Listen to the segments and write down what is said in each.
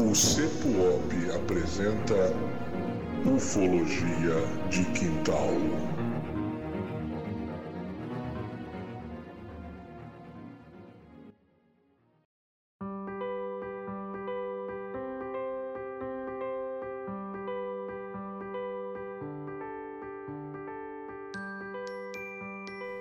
O CEPUOP apresenta Ufologia de Quintal.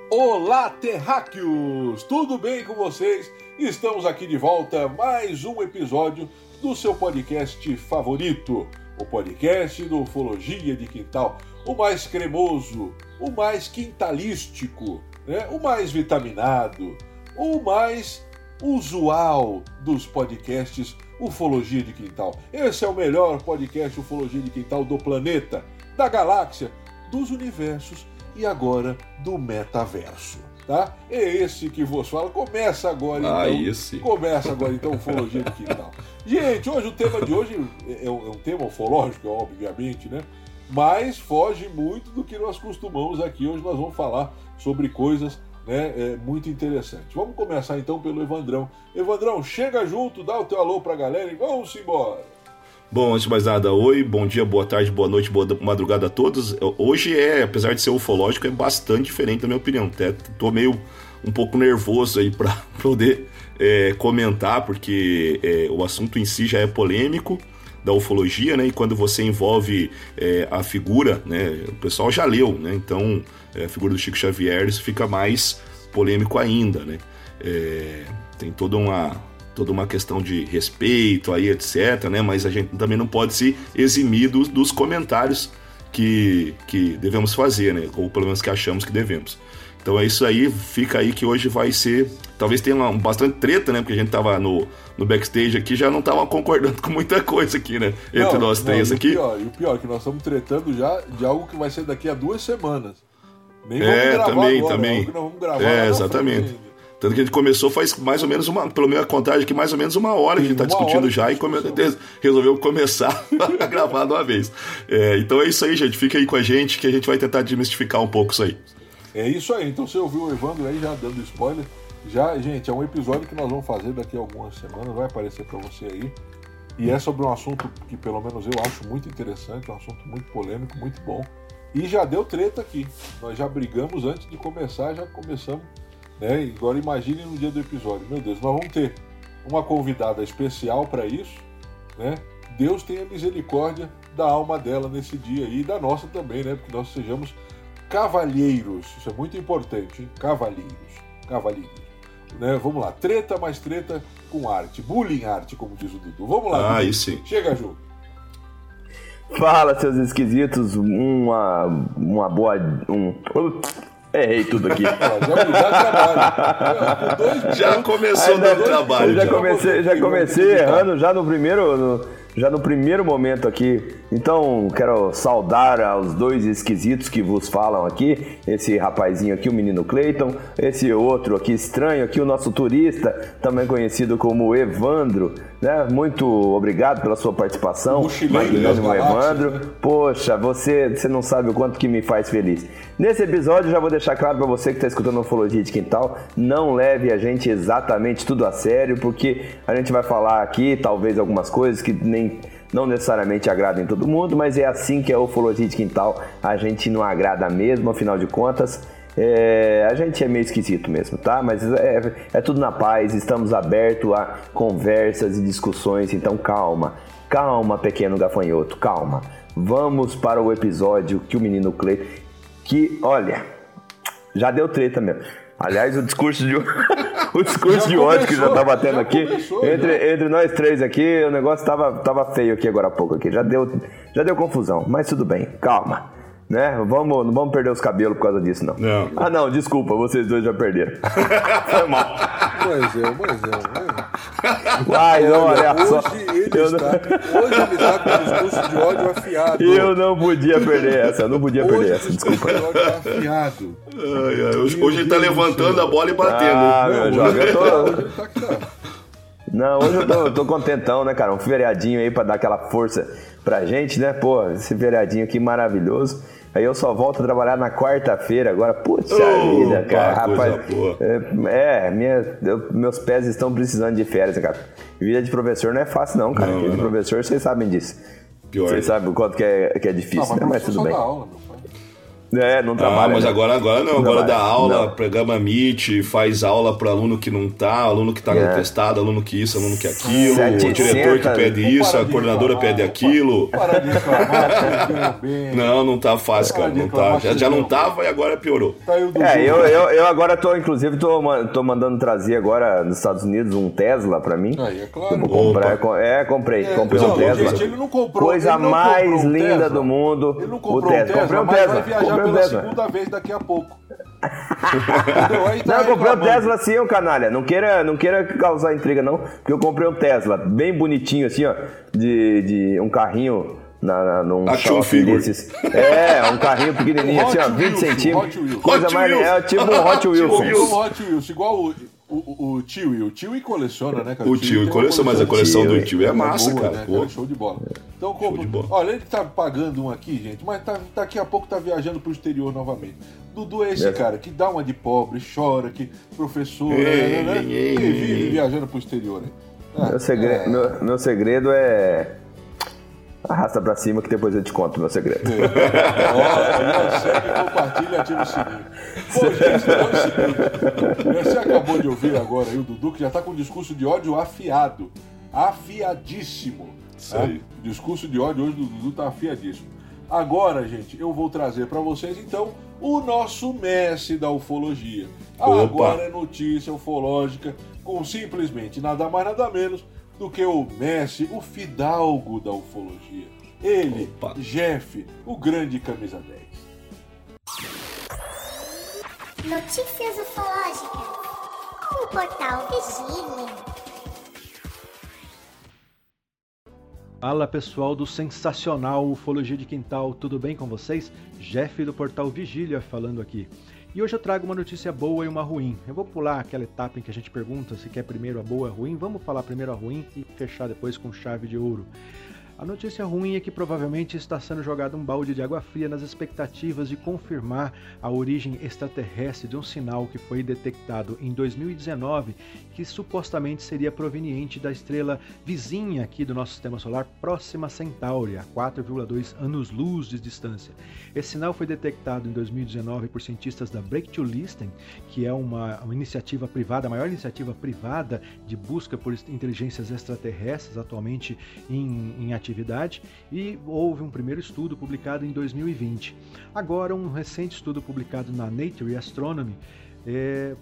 Olá, terráqueos! Tudo bem com vocês? Estamos aqui de volta, mais um episódio do seu podcast favorito, o podcast do Ufologia de Quintal, o mais cremoso, o mais quintalístico, né? o mais vitaminado, o mais usual dos podcasts Ufologia de Quintal. Esse é o melhor podcast Ufologia de Quintal do planeta, da galáxia, dos universos e agora do metaverso. Tá? É esse que vos fala. Começa agora Ah, então. esse. Começa agora então Ufologia de Quintal. Gente, hoje o tema de hoje é um, é um tema ufológico, obviamente, né? Mas foge muito do que nós costumamos aqui. Hoje nós vamos falar sobre coisas né, é, muito interessantes. Vamos começar então pelo Evandrão. Evandrão, chega junto, dá o teu alô pra galera e vamos embora. Bom, antes de mais nada, oi, bom dia, boa tarde, boa noite, boa madrugada a todos. Hoje é, apesar de ser ufológico, é bastante diferente na minha opinião. Até tô meio um pouco nervoso aí para poder é, comentar, porque é, o assunto em si já é polêmico da ufologia, né? E quando você envolve é, a figura, né? O pessoal já leu, né? Então, é, a figura do Chico Xavier, isso fica mais polêmico ainda, né? É, tem toda uma toda uma questão de respeito aí, etc, né? Mas a gente também não pode se eximir dos, dos comentários que, que devemos fazer, né? Ou pelo menos que achamos que devemos. Então é isso aí, fica aí que hoje vai ser. Talvez tenha uma, bastante treta, né? Porque a gente tava no, no backstage aqui, já não tava concordando com muita coisa aqui, né? Entre Não, nós três e o aqui. Pior, e o pior, é que nós estamos tretando já de algo que vai ser daqui a duas semanas. Nem vamos É, gravar também, agora, também. é lá É, exatamente. Tanto que a gente começou faz mais ou menos uma, pelo menos a contagem aqui, mais ou menos uma hora que a gente tá hora discutindo já e come- resolveu começar a gravar de uma vez. É, então é isso aí, gente. Fica aí com a gente que a gente vai tentar desmistificar um pouco isso aí. É isso aí. Então você ouviu o Evandro aí já dando spoiler. Já, gente, é um episódio que nós vamos fazer daqui a algumas semanas, vai aparecer para você aí. E é sobre um assunto que pelo menos eu acho muito interessante, um assunto muito polêmico, muito bom. E já deu treta aqui. Nós já brigamos antes de começar, já começamos, né? E Agora imagine no dia do episódio. Meu Deus, nós vamos ter uma convidada especial para isso, né? Deus tenha misericórdia da alma dela nesse dia aí e da nossa também, né? Porque nós sejamos cavalheiros. Isso é muito importante, hein? Cavalheiros. Cavalheiros. Né? Vamos lá. Treta mais treta com arte. Bullying arte, como diz o Dudu. Vamos lá. Ah, Dudu. Chega junto. Fala, seus esquisitos, uma, uma boa. Um... Errei tudo aqui. Já me dá trabalho. Com dois Já minutos- começou Ainda- dando trabalho. Já já. comecei, já comecei errando já no primeiro, no- já no primeiro momento aqui. Então, quero saudar aos dois esquisitos que vos falam aqui. Esse rapazinho aqui, o menino Clayton. Esse outro aqui estranho aqui, o nosso turista, também conhecido como Evandro. Né? Muito obrigado pela sua participação. Magnânimo galáxias, Evandro. né? Poxa, você, você não sabe o quanto que me faz feliz. Nesse episódio, já vou deixar claro para você que está escutando Ufologia de Quintal, não leve a gente exatamente tudo a sério, porque a gente vai falar aqui, talvez, algumas coisas que nem não necessariamente agradem todo mundo, mas é assim que é a Ufologia de Quintal. A gente não agrada mesmo, afinal de contas. É, a gente é meio esquisito mesmo, tá? Mas é, é tudo na paz, estamos abertos a conversas e discussões, então calma. Calma, pequeno gafanhoto, calma. Vamos para o episódio que o menino Clay. Que, olha, já deu treta mesmo. Aliás, o discurso de o discurso Já de ódio que já tá batendo já aqui começou, entre, já. entre nós três aqui, o negócio tava, tava feio aqui agora há pouco aqui. Já deu, já deu confusão, mas tudo bem, calma. Né? Vamos, não vamos perder os cabelos por causa disso, não. Não. Ah, não, desculpa, vocês dois já perderam. Foi mal. Mas é, mas é. Mas olha, só. hoje ele eu, está, não, hoje ele está com o discurso de ódio afiado. eu não podia perder essa, eu não podia hoje perder o essa, discurso desculpa. de ódio está afiado. Ai, ai, hoje, hoje ele tá levantando a bola e batendo. Ah, meu jovem, eu tô, hoje ele tá que tá. Não, hoje eu tô, eu tô contentão, né, cara? Um feriadinho aí pra dar aquela força pra gente, né? Pô, esse feriadinho aqui maravilhoso. Aí eu só volto a trabalhar na quarta-feira agora. Puxa Opa, vida, cara. coisa Rapaz, boa. é, minha, eu- meus pés estão precisando de férias, cara. Vida de professor não é fácil, não, cara. Não, Vida de não. professor, vocês sabem disso. Pior. Vocês sabem o quanto que é, que é difícil, Não, mas, né? Mas tudo bem. aula. É, não Ah, trabalha. mas né? agora, agora não, Não agora vai. dá aula, Não. programa Meet, faz aula para aluno que não tá, aluno que tá no É. testado, aluno que isso, aluno que aquilo, Sete- o diretor que pede isso, a de coordenadora reclamar, pede aquilo. Para de reclamar. Não, não tá fácil, cara, Para não tá. Já, já não tava e agora piorou. Tá É, eu, eu, eu agora tô, inclusive, tô, tô mandando trazer agora nos Estados Unidos um Tesla pra mim. Aí, é claro. Eu vou comprar, Opa. é, comprei, É, comprei não, um Tesla. gente, ele não comprou- Coisa ele não mais comprou um linda Tesla. do mundo. Ele não o comprou um Tesla. Tesla, comprei um Tesla. Pela Tesla. segunda vez daqui a pouco. Aí tá Não, eu comprei um reclamando. Tesla sim, ô canalha. Não queira, não queira causar intriga, não. Porque eu comprei um Tesla bem bonitinho, assim, ó. De, de um carrinho na, na, num Action shopping figure. desses. É, um carrinho pequenininho, assim, ó, 20 Wheels, centímetros. Coisa Hot mais. Wheels. É tipo um Hot Wheels. Wheels. um Hot Wheels, igual o, o, o Tio. O Tio coleciona, né, cara? O tio, coleciona, mas a coleção do Tio, tio é massa, boa, cara. né, Pô. Show de bola. Então, compra- de bola. olha, ele tá pagando um aqui, gente, mas tá, daqui a pouco tá viajando pro exterior novamente. Dudu é esse É. cara que dá uma de pobre, chora, que professor, Ei, né, né, né, ei, e vive ei. viajando pro exterior. Hein? Ah, Meu segredo, é. meu, meu segredo é. Arrasta pra cima que depois eu te conto meu segredo. Ó, segue, compartilha e ativa o sininho. Bom, gente, é o seguinte. Você acabou de ouvir agora aí o Dudu, que já tá com um discurso de ódio afiado. Afiadíssimo. Isso né? aí. O discurso de ódio hoje do Dudu tá afiadíssimo. Agora, gente, eu vou trazer para vocês, então, o nosso mestre da ufologia. Opa. Agora é notícia ufológica com simplesmente nada mais nada menos do que o mestre, o fidalgo da ufologia. Ele, Opa. Jeff, o grande camisa 10. Notícias ufológicas. Com o portal Vigília. Fala pessoal do sensacional Ufologia de Quintal, tudo bem com vocês? Jeff do portal Vigília falando aqui. E hoje eu trago uma notícia boa e uma ruim. Eu vou pular aquela etapa em que a gente pergunta se quer primeiro a boa ou a ruim. Vamos falar primeiro a ruim e fechar depois com chave de ouro. A notícia ruim é que provavelmente está sendo jogado um balde de água fria nas expectativas de confirmar a origem extraterrestre de um sinal que foi detectado em 2019, que supostamente seria proveniente da estrela vizinha aqui do nosso sistema solar, próxima Centauri, a 4,2 anos-luz de distância. Esse sinal foi detectado em 2019 por cientistas da Breakthrough Listen, que é uma, uma iniciativa privada, a maior iniciativa privada de busca por inteligências extraterrestres atualmente em, em atividade, e houve um primeiro estudo publicado em 2020. Agora, um recente estudo publicado na Nature Astronomy é,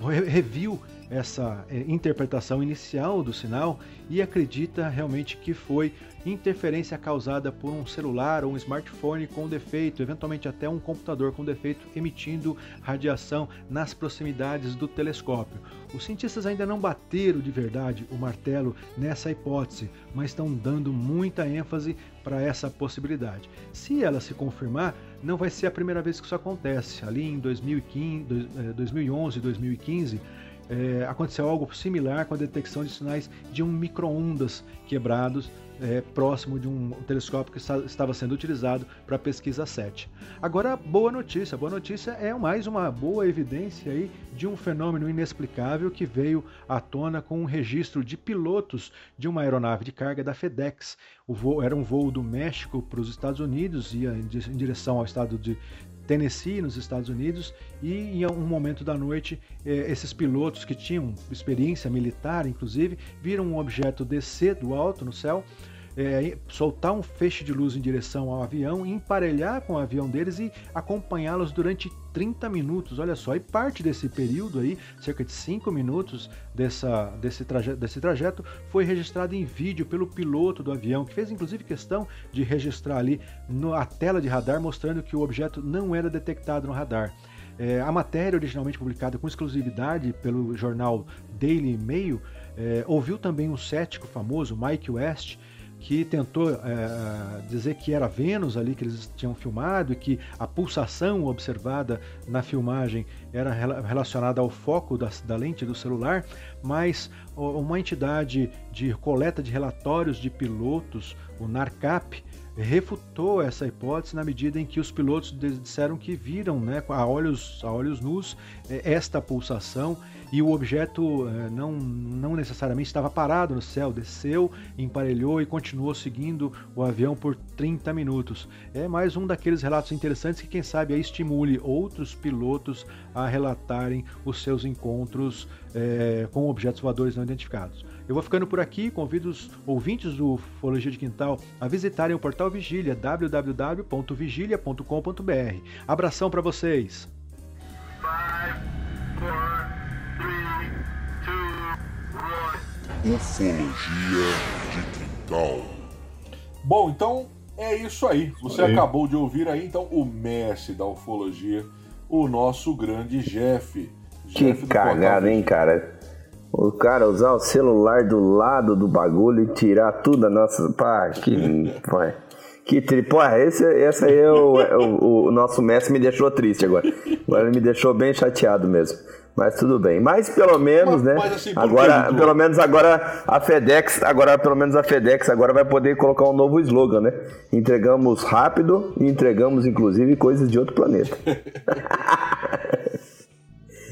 re- reviu essa é, interpretação inicial do sinal e acredita realmente que foi interferência causada por um celular ou um smartphone com defeito, eventualmente até um computador com defeito emitindo radiação nas proximidades do telescópio. Os cientistas ainda não bateram de verdade o martelo nessa hipótese, mas estão dando muita ênfase para essa possibilidade. Se ela se confirmar, não vai ser a primeira vez que isso acontece. Ali em 2015, dois- eh, 2011 e 2015, eh, aconteceu algo similar com a detecção de sinais de um micro-ondas quebrados eh, próximo de um telescópio que está- estava sendo utilizado para pesquisa 7. Agora, boa notícia. Boa notícia é mais uma boa evidência aí de um fenômeno inexplicável que veio à tona com um registro de pilotos de uma aeronave de carga da FedEx. O voo era um voo do México para os Estados Unidos, ia em direção ao estado de Tennessee, nos Estados Unidos, e em um momento da noite, eh, esses pilotos que tinham experiência militar, inclusive, viram um objeto descer do alto no céu, eh, soltar um feixe de luz em direção ao avião, emparelhar com o avião deles e acompanhá-los durante 30 minutos. Olha só, e parte desse período aí, cerca de 5 minutos dessa, desse, traje, desse trajeto, foi registrado em vídeo pelo piloto do avião, que fez inclusive questão de registrar ali no, a tela de radar, mostrando que o objeto não era detectado no radar. É, a matéria, originalmente publicada com exclusividade pelo jornal Daily Mail, é, ouviu também um cético famoso, Mike West, que tentou é, dizer que era Vênus ali que eles tinham filmado e que a pulsação observada na filmagem era rela- relacionada ao foco da, da lente do celular, mas uma entidade de coleta de relatórios de pilotos, o NARCAP, refutou essa hipótese na medida em que os pilotos disseram que viram né, a, olhos, a olhos nus é, esta pulsação e o objeto é, não, não necessariamente estava parado no céu, desceu, emparelhou e continuou seguindo o avião por 30 minutos. É mais um daqueles relatos interessantes que, quem sabe, estimule outros pilotos a relatarem os seus encontros é, com objetos voadores não identificados. Eu vou ficando por aqui, convido os ouvintes do Ufologia de Quintal a visitarem o portal Vigília, www.vigilia.com.br. Abração para vocês! Five, four, three, two, Ufologia de Quintal. Bom, então é isso aí. Você aí. acabou de ouvir aí então o mestre da ufologia, o nosso grande Jeff. Que cagada, hein, cara? O cara usar o celular do lado do bagulho e tirar tudo da nossa. Pá, que. Pô, que tri... Porra, esse, esse aí é o, é o, o, nosso mestre me deixou triste agora. Agora ele me deixou bem chateado mesmo. Mas tudo bem. Mas pelo menos, mas, né? Mas assim, agora, pelo menos agora a FedEx, agora pelo menos a FedEx agora vai poder colocar um novo slogan, né? Entregamos rápido e entregamos inclusive coisas de outro planeta.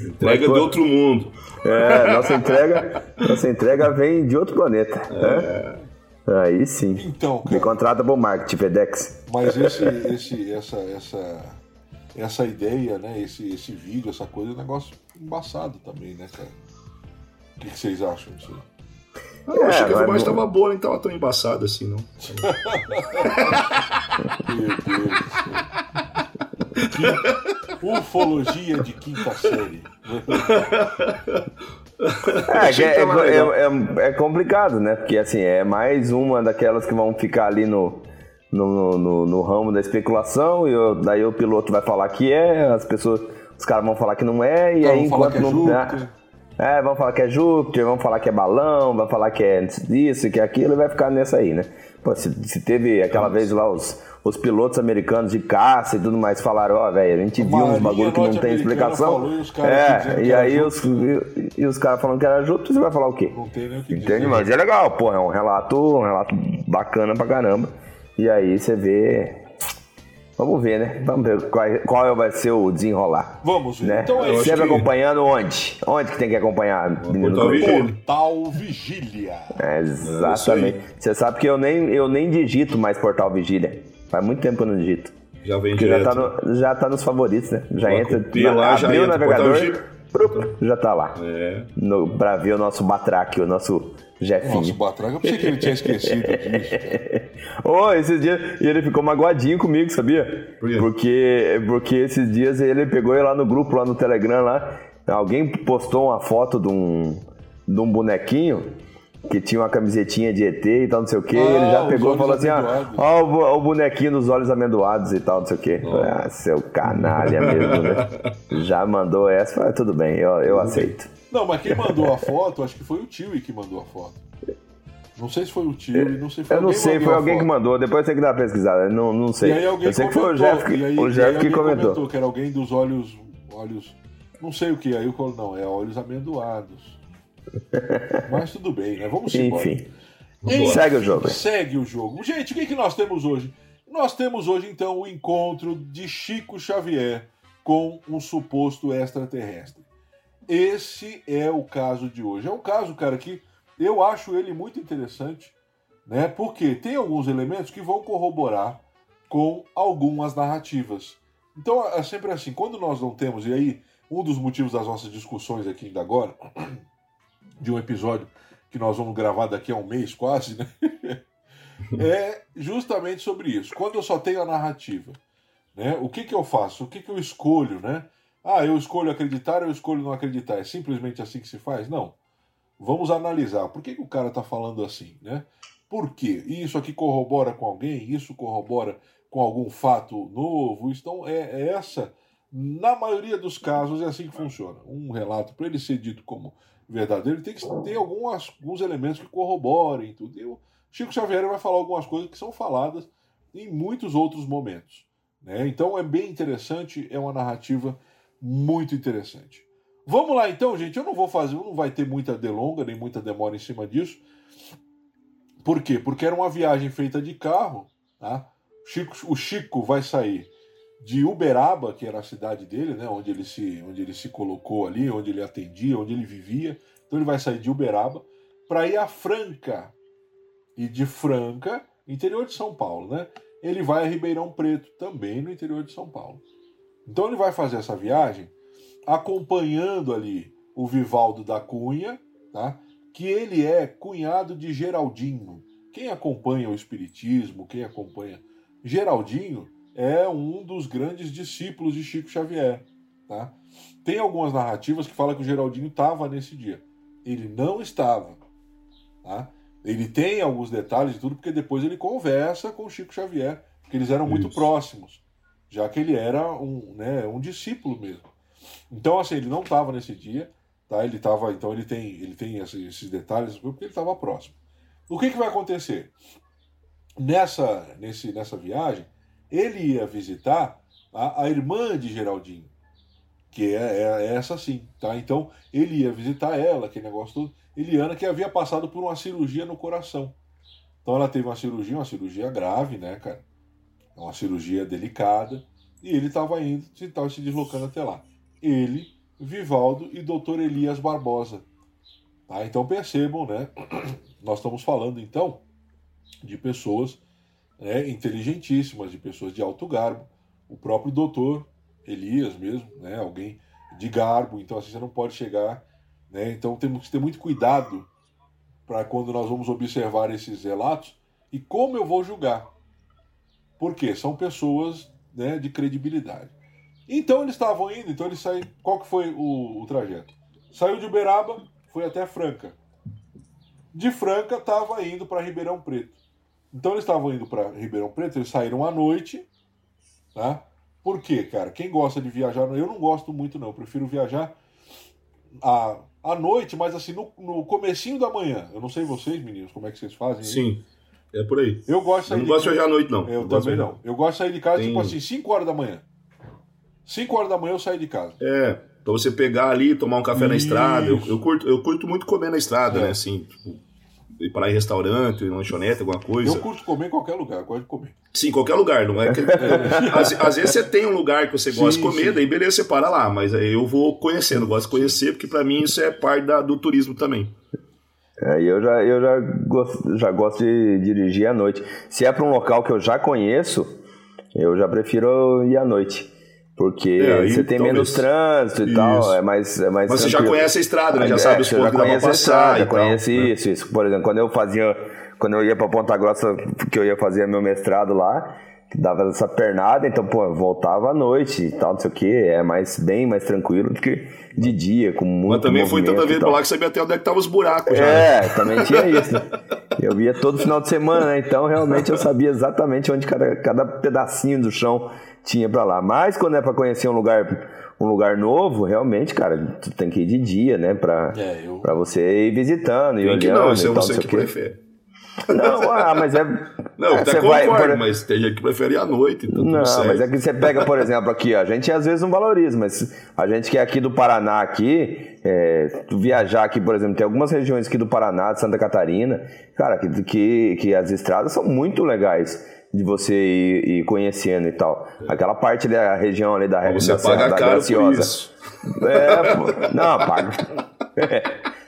Entrega de outro mundo. É, nossa entrega, nossa entrega vem de outro planeta. É. Né? Aí sim. Então, cara, Me contrata para o marketing, FedEx. Mas esse, esse, essa, essa, essa ideia, né? Esse, esse vídeo, essa coisa, é um negócio embaçado também, né, cara? O que, que vocês acham disso aí? Eu é, achei que a filmagem estava não... boa, nem estava tão embaçada assim, não. Meu Deus do céu. Ufologia de quinta série. É, é, é, é, é, complicado, né? Porque assim, é mais uma daquelas que vão ficar ali no, no, no, no ramo da especulação, e eu, daí o piloto vai falar que é, as pessoas, os caras vão falar que não é, e aí enquanto não. Né, é, vão falar que é Júpiter, vão falar que é balão, vão falar que é isso, que é aquilo, e vai ficar nessa aí, né? Pô, se, se teve aquela vez lá os os pilotos americanos de caça e tudo mais falaram, ó, oh, velho, a gente viu uns bagulho que não tem explicação. Falou, é, e aí os, e, e, os caras falando que era justo, você vai falar o quê? Não tem nem o que Entende? Dizer. Mas é legal, pô, é um relato, um relato bacana pra caramba. E aí você vê Vamos ver, né? Vamos ver qual, qual vai ser o desenrolar. Vamos ver. Né? Então é Sempre que... acompanhando onde? Onde que tem que acompanhar? Portal Vigília. Portal Vigília. É, exatamente. É Você sabe que eu nem, eu nem digito mais Portal Vigília. Faz muito tempo que eu não digito. Já vem direto. Já tá, no, já tá nos favoritos, né? Já entra. Na, lá, já abriu entra, o navegador. Já tá lá. É. No, pra ver o nosso Batraque, o nosso Jefinho. Nosso Batraque, eu pensei que ele tinha esquecido disso. oh, esses dias. E ele ficou magoadinho comigo, sabia? Por quê? Porque, porque esses dias ele pegou lá no grupo, lá no Telegram, lá. Alguém postou uma foto de um, de um bonequinho que tinha uma camisetinha de ET e tal, não sei o que. Ah, ele já pegou e falou assim: ó, ó, o, bonequinho dos olhos amendoados e tal, não sei o que. Ah, seu canalha mesmo, né? Já mandou essa, falei, tudo bem, eu, eu aceito. Não, mas quem mandou a foto, acho que foi o tio que mandou a foto. Não sei se foi o tio, não sei se foi Eu não sei, foi alguém que mandou, depois tem que dar uma pesquisada, não, não sei. E aí alguém eu sei comentou, que foi o Jeff que, aí, o Jeff que comentou. comentou. Que era alguém dos olhos, olhos, não sei o que, aí eu falo, não, é olhos amendoados. Mas tudo bem, né? Vamos embora. Enfim. Enfim. Segue o jogo. Segue o jogo. Gente, o que, que nós temos hoje? Nós temos hoje, então, o encontro de Chico Xavier com um suposto extraterrestre. Esse é o caso de hoje. É um caso, cara, que eu acho ele muito interessante, né? Porque tem alguns elementos que vão corroborar com algumas narrativas. Então é sempre assim, quando nós não temos, e aí um dos motivos das nossas discussões aqui ainda agora de um episódio que nós vamos gravar daqui a um mês quase, né? é justamente sobre isso. Quando eu só tenho a narrativa, né? O que, que eu faço? O que, que eu escolho, né? Ah, eu escolho acreditar eu escolho não acreditar. É simplesmente assim que se faz? Não. Vamos analisar. Por que, que o cara está falando assim, né? Por quê? Isso aqui corrobora com alguém? Isso corrobora com algum fato novo? Então, é, é essa, na maioria dos casos, é assim que funciona. Um relato, para ele ser dito como verdadeiro, tem que ter algumas, alguns elementos que corroborem tudo. E o Chico Xavier vai falar algumas coisas que são faladas em muitos outros momentos. Né? Então é bem interessante, é uma narrativa muito interessante. Vamos lá então, gente. Eu não vou fazer, não vai ter muita delonga, nem muita demora em cima disso. Por quê? Porque era uma viagem feita de carro, tá? Chico, o Chico vai sair de Uberaba, que era a cidade dele, né, onde ele se, onde ele se colocou ali, onde ele atendia, onde ele vivia. Então ele vai sair de Uberaba para ir a Franca. E de Franca, interior de São Paulo, né? Ele vai a Ribeirão Preto, também no interior de São Paulo. Então ele vai fazer essa viagem acompanhando ali o Vivaldo da Cunha, tá? que ele é cunhado de Geraldinho. Quem acompanha o Espiritismo, quem acompanha. Geraldinho é um dos grandes discípulos de Chico Xavier. Tá? Tem algumas narrativas que falam que o Geraldinho estava nesse dia. Ele não estava. Tá? Ele tem alguns detalhes e tudo, porque depois ele conversa com o Chico Xavier, porque eles eram muito próximos, já que ele era um, né, um discípulo mesmo. Então, assim, ele não estava nesse dia, tá? Ele estava, então ele tem, ele tem esses detalhes porque ele estava próximo. O que, que vai acontecer? Nessa, nesse, nessa viagem, ele ia visitar a, a irmã de Geraldinho, que é, é, é, essa sim, tá? Então ele ia visitar ela, aquele negócio todo. Eliana que havia passado por uma cirurgia no coração. Então ela teve uma cirurgia, uma cirurgia grave, né, cara? Uma cirurgia delicada. E ele estava indo, estava se deslocando até lá. Ele, Vivaldo e Dr. Elias Barbosa. Tá? Então percebam, né? Nós estamos falando então de pessoas né, inteligentíssimas, de pessoas de alto garbo. O próprio doutor Elias mesmo, né? Alguém de garbo. Então assim, você não pode chegar. Né? Então temos que ter muito cuidado para quando nós vamos observar esses relatos e como eu vou julgar. Porque são pessoas né, de credibilidade. Então eles estavam indo, então eles saíram. Qual que foi o, o trajeto? Saiu de Uberaba, foi até Franca. De Franca estava indo para Ribeirão Preto. Então eles estavam indo para Ribeirão Preto, eles saíram à noite, tá? Por quê, cara? Quem gosta de viajar, eu não gosto muito não, eu prefiro viajar à, à noite, mas assim, no, no comecinho da manhã. Eu não sei vocês, meninos, como é que vocês fazem. Sim, é por aí. Eu gosto de Eu não gosto de viajar à noite, não. Eu, Não também não. Eu gosto de sair de casa, Tem- tipo assim, 5 horas da manhã. 5 horas da manhã eu saio de casa. É, pra você pegar ali, tomar um café na estrada. Eu, Isso. eu curto, eu curto muito comer na estrada, É. né? Assim, tipo, ir para em restaurante, em lanchonete, alguma coisa. Eu curto comer em qualquer lugar, eu gosto de comer. Sim, qualquer lugar, não é que. às, às vezes você tem um lugar que você gosta Sim, de comer, sim. daí beleza, você para lá, mas aí eu vou conhecendo, gosto de conhecer, porque pra mim isso é parte da- do turismo também. É, e eu já, eu já, gosto, já gosto de dirigir à noite. Se é para um local que eu já conheço, eu já prefiro ir à noite. Porque É, você tem talvez. menos trânsito e Isso. tal, é mais, é mais Mas você já tranquilo. conhece a estrada, né? Já É, sabe os pontos que dá pra passar estrada, já tal, conhece né? isso, isso. Por exemplo, quando eu fazia, quando eu ia para Ponta Grossa, que eu ia fazer meu mestrado lá, que dava essa pernada, então, pô, voltava à noite e tal, não sei o que, é mais, bem mais tranquilo do que de dia, com muito Mas também foi tanta vez tal. pra lá que sabia até onde é que tava os buracos já. né? É, também tinha isso. Eu via todo final de semana, né? Então realmente eu sabia exatamente onde cada, cada pedacinho do chão tinha pra lá. Mas quando é pra conhecer um lugar, um lugar novo, realmente, cara, tu tem que ir de dia, né? Pra, É, eu- pra você ir visitando e Tem que olhando não, e isso é você que prefere. Não, ah, mas é. Não, é, até concordo, vai, por- mas tem gente que prefere ir à noite, então Não, tudo certo. mas é que você pega, por exemplo, aqui, ó, a gente às vezes não valoriza, mas a gente que é aqui do Paraná, aqui, é, tu viajar aqui, por exemplo, tem algumas regiões aqui do Paraná, de Santa Catarina, cara, que, que, que as estradas são muito legais de você ir, ir conhecendo e tal. Aquela parte da região ali da, da você paga Serra da caro por Graciosa. isso. É, pô, não, paga. É,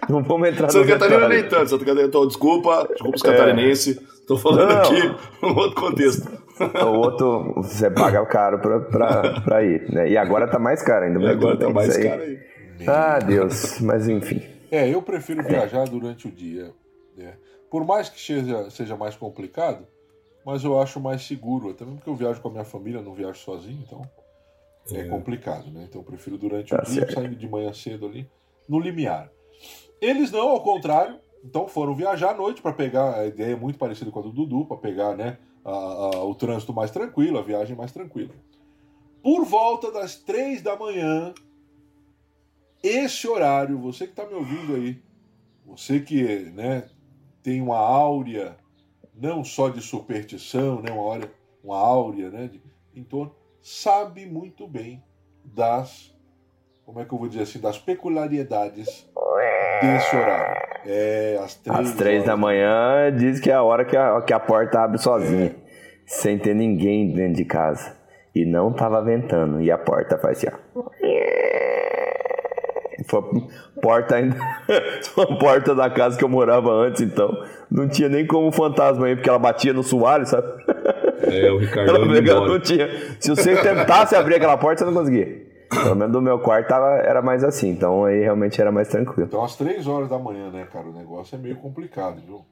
não vamos entrar Santa no Catarina detalhe. nem tanto, Santa Catarina, então, desculpa, desculpa os catarinenses, tô falando Não. aqui um outro contexto. O outro você paga caro pra, pra, pra ir, né? E agora tá mais caro ainda. E agora tá mais aí. caro aí. Ah, Deus, mas enfim. É, eu prefiro viajar durante o dia. né? Por mais que seja, seja mais complicado, mas eu acho mais seguro. Até mesmo porque eu viajo com a minha família, não viajo sozinho, então é, complicado, né? Então eu prefiro durante Tá o dia, saindo de manhã cedo ali, no limiar. Eles não, ao contrário, então foram viajar à noite para pegar, a ideia é muito parecida com a do Dudu, para pegar né, a- a- o trânsito mais tranquilo, a viagem mais tranquila. Por volta das três da manhã, esse horário, você que está me ouvindo aí, você que né, tem uma áurea não só de superstição, né, uma, áurea, uma áurea né, de, em torno, sabe muito bem das, como é que eu vou dizer assim, das peculiaridades desse horário. É, às três, Às três horas da manhã diz que é a hora que a, que a porta abre sozinha. sem ter ninguém dentro de casa. E não tava ventando. E a porta faz assim. Foi a porta ainda. Foi a porta da casa que eu morava antes, então. Não tinha nem como fantasma aí, porque ela batia no soalho, sabe? É, o Ricardo Ela pegava, embora. não tinha. Se você tentasse abrir aquela porta, você não conseguia. Pelo menos do meu quarto tava, era mais assim, então aí realmente era mais tranquilo. Então, às três horas da manhã, né, cara? O negócio é meio complicado, viu?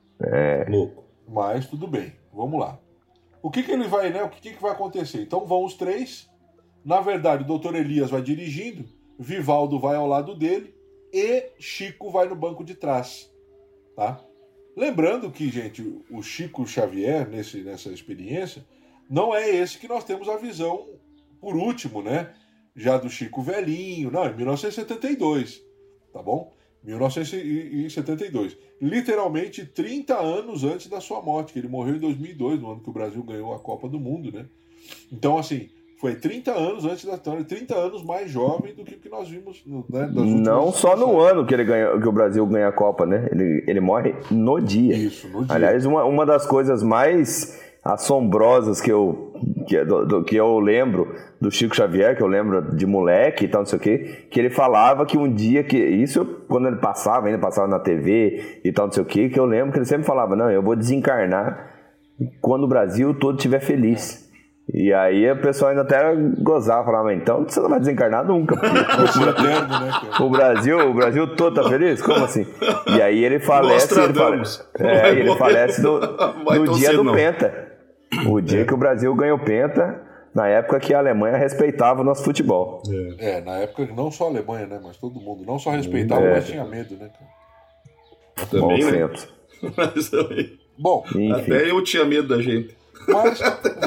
Louco. Mas tudo bem, vamos lá. O que, que ele vai, né? O que, que vai acontecer? Então vão os três. Na verdade, o doutor Elias vai dirigindo, Vivaldo vai ao lado dele e Chico vai no banco de trás. Tá? Lembrando que, gente, o Chico Xavier, nesse, nessa experiência, não é esse que nós temos a visão por último, né? Já do Chico Velhinho, não, em 1972, tá bom? 1972. Literalmente 30 anos antes da sua morte, que ele morreu em 2002, no ano que o Brasil ganhou a Copa do Mundo, né? Então, assim, foi 30 anos antes da história, 30 anos mais jovem do que o que nós vimos no- né, Não só no edições. ano que, ele ganha, que o Brasil ganha a Copa, né? Ele, ele morre no dia. Isso, no dia. Aliás, uma, uma das coisas mais assombrosas que eu, que, do- do- que eu lembro do Chico Xavier, que eu lembro de moleque e tal, não sei o quê, que ele falava que um dia que. Isso quando ele passava, ainda passava na TV e tal, não sei o quê, que eu lembro que ele sempre falava: não, eu vou desencarnar quando o Brasil todo estiver feliz. E aí o pessoal ainda até gozava, falava, "Mas então você não vai desencarnar nunca. né, o Brasil, o Brasil todo tá feliz? Como assim? E aí ele falece, ele Nostradamus. falece, é, ele falece no, no dia do não. Penta. O dia que o Brasil ganhou Penta, na época que a Alemanha respeitava o nosso futebol. É, na época não só a Alemanha, né? Mas todo mundo. Não só respeitava, É. mas tinha medo, né? Também, Bons né? tempos. Mas também. Bom, Enfim. Até eu tinha medo da gente. Mas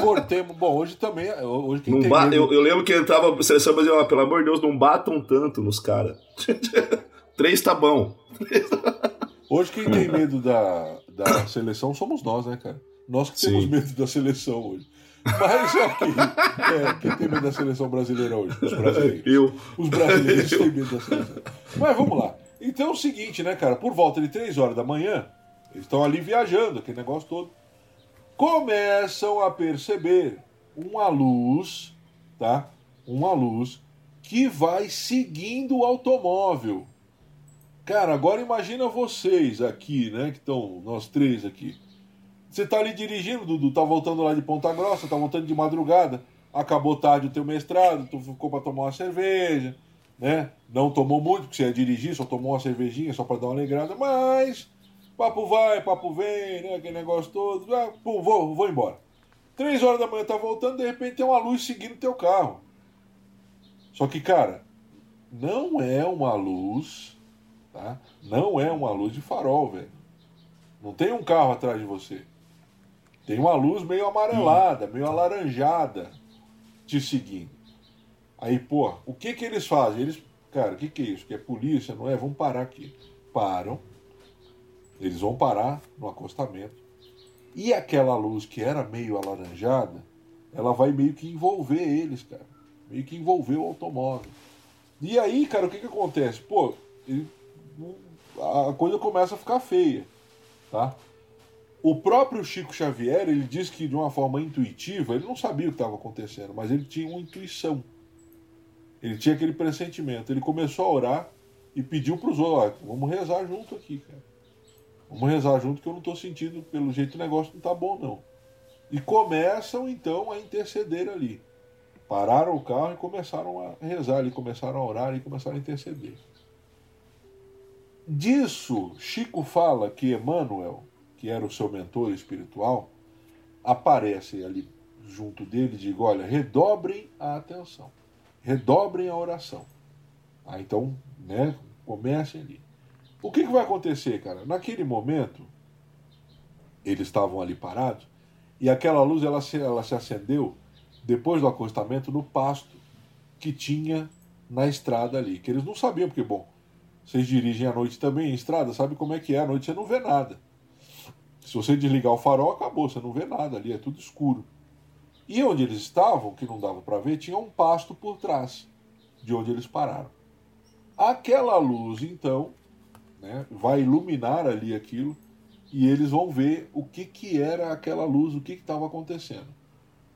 voltemos. Bom, hoje também. Hoje quem Não ba- eu, eu lembro que entrava a seleção brasileira, pelo amor de Deus, não batam tanto nos caras. Três tá bom. Hoje quem tem medo da, da seleção somos nós, né, cara? Nós que temos Sim. medo da seleção hoje. Mas ok. É, quem tem medo da seleção brasileira hoje? Os brasileiros. Eu. Os brasileiros têm medo da seleção. Mas vamos lá. Então é o seguinte, né, cara? Por volta de 3 horas da manhã, eles estão ali viajando, aquele negócio todo. Começam a perceber uma luz, tá? Uma luz que vai seguindo o automóvel. Cara, agora imagina vocês aqui, né? Que estão, nós três aqui. Você tá ali dirigindo, Dudu, tá voltando lá de Ponta Grossa, tá voltando de madrugada, acabou tarde o teu mestrado, tu ficou pra tomar uma cerveja, né? Não tomou muito, porque você ia dirigir, só tomou uma cervejinha só pra dar uma alegrada, mas papo vai, papo vem, né? Aquele negócio todo, ah, pum, vou, vou embora. Três horas da manhã tá voltando, de repente tem uma luz seguindo teu carro. Só que, cara, não é uma luz, tá? Não é uma luz de farol, velho. Não tem um carro atrás de você. Tem uma luz meio amarelada, meio alaranjada te seguindo. Aí, pô, o que que eles fazem? Eles, cara, o que que é isso? Que é polícia, não é? Vamos parar aqui. Param. Eles vão parar no acostamento. E aquela luz que era meio alaranjada, ela vai meio que envolver eles, cara. Meio que envolver o automóvel. E aí, cara, o que que acontece? Pô, ele- a coisa começa a ficar feia, tá? O próprio Chico Xavier, ele diz que de uma forma intuitiva, ele não sabia o que estava acontecendo, mas ele tinha uma intuição. Ele tinha aquele pressentimento. Ele começou a orar e pediu para os outros, vamos rezar junto aqui, cara. Vamos rezar junto que eu não estou sentindo, pelo jeito o negócio não tá bom não. E começam então a interceder ali. Pararam o carro e começaram a rezar ali, começaram a orar e começaram a interceder. Disso, Chico fala que Emmanuel, que era o seu mentor espiritual, aparece ali junto dele e diz: Olha, redobrem a atenção, redobrem a oração. Ah, então, né, comecem ali. O que, que vai acontecer, cara? Naquele momento, eles estavam ali parados e aquela luz ela se, ela se acendeu depois do acostamento no pasto que tinha na estrada ali, que eles não sabiam, porque, bom, vocês dirigem à noite também em estrada, sabe como é que é? À noite você não vê nada. Se você desligar o farol, acabou, você não vê nada ali, é tudo escuro. E onde eles estavam, que não dava para ver, tinha um pasto por trás de onde eles pararam. Aquela luz, então, né, vai iluminar ali aquilo e eles vão ver o que, que era aquela luz, o que estava acontecendo.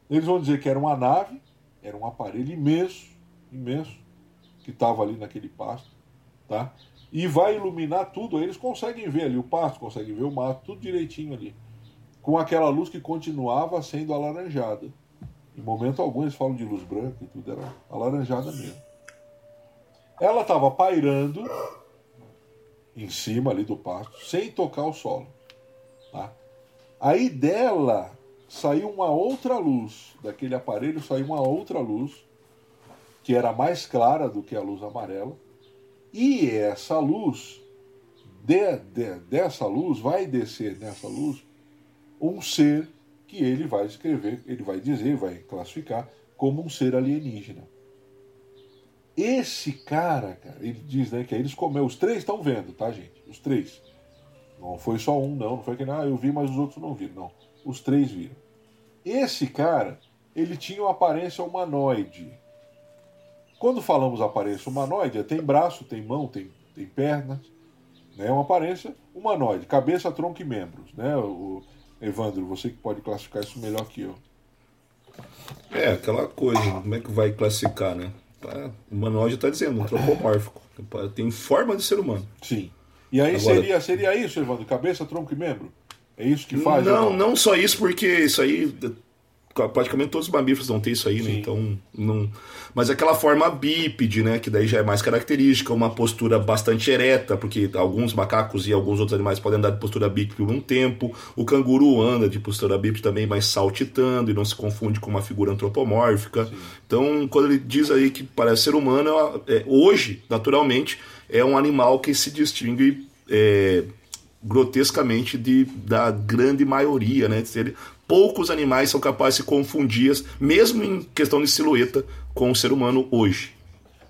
Eles vão dizer que era uma nave, era um aparelho imenso, imenso, que estava ali naquele pasto, tá? E vai iluminar tudo. Eles conseguem ver ali o pasto, conseguem ver o mato, tudo direitinho ali. Com aquela luz que continuava sendo alaranjada. Em momento algum eles falam de luz branca e tudo, era alaranjada mesmo. Ela estava pairando em cima ali do pasto, sem tocar o solo. Tá? Aí dela saiu uma outra luz, daquele aparelho saiu uma outra luz, que era mais clara do que a luz amarela, e essa luz, de, de, dessa luz, vai descer nessa luz um ser que ele vai escrever, ele vai dizer, vai classificar como um ser alienígena. Esse cara, cara, ele diz né, que eles comeu, os três estão vendo, tá, gente? Os três. Não foi só um, não. Não foi que, ah, eu vi, mas os outros não viram. Não. Os três viram. Esse cara, ele tinha uma aparência humanoide. Quando falamos aparência humanoide, é, tem braço, tem mão, tem, tem pernas. Né? Uma aparência humanoide, cabeça, tronco e membros. Né? O, Evandro, você que pode classificar isso melhor que eu. É, aquela coisa, como é que vai classificar, né? O manual já está dizendo, antropomórfico. Tem forma de ser humano. Sim. E aí Agora... seria, seria isso, Evandro? Cabeça, tronco e membro? É isso que faz? Não, não só isso, porque isso aí praticamente todos os mamíferos vão ter isso aí, né? Então, não. Mas aquela forma bípede, né? Que daí já é mais característica, uma postura bastante ereta, porque alguns macacos e alguns outros animais podem andar de postura bípede por um tempo. O canguru anda de postura bípede também, mas saltitando e não se confunde com uma figura antropomórfica. Sim. Então, quando ele diz aí que parece ser humano, é, hoje, naturalmente, é um animal que se distingue. É, grotescamente de, da grande maioria, né? Poucos animais são capazes de se confundir, mesmo em questão de silhueta, com o ser humano hoje.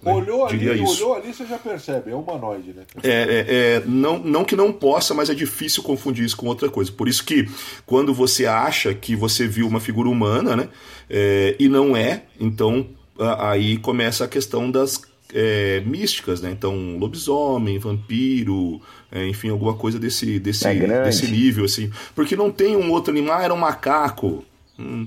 Né? Olhou, ali, olhou ali, você já percebe, é humanoide, né? É, é, é, não, não que não possa, mas é difícil confundir isso com outra coisa. Por isso que quando você acha que você viu uma figura humana, né? É, e não é, então aí começa a questão das é, místicas, né? Então, lobisomem, vampiro, é, enfim, alguma coisa desse, desse, é desse nível, assim. Porque não tem um outro animal, era um macaco. Hum,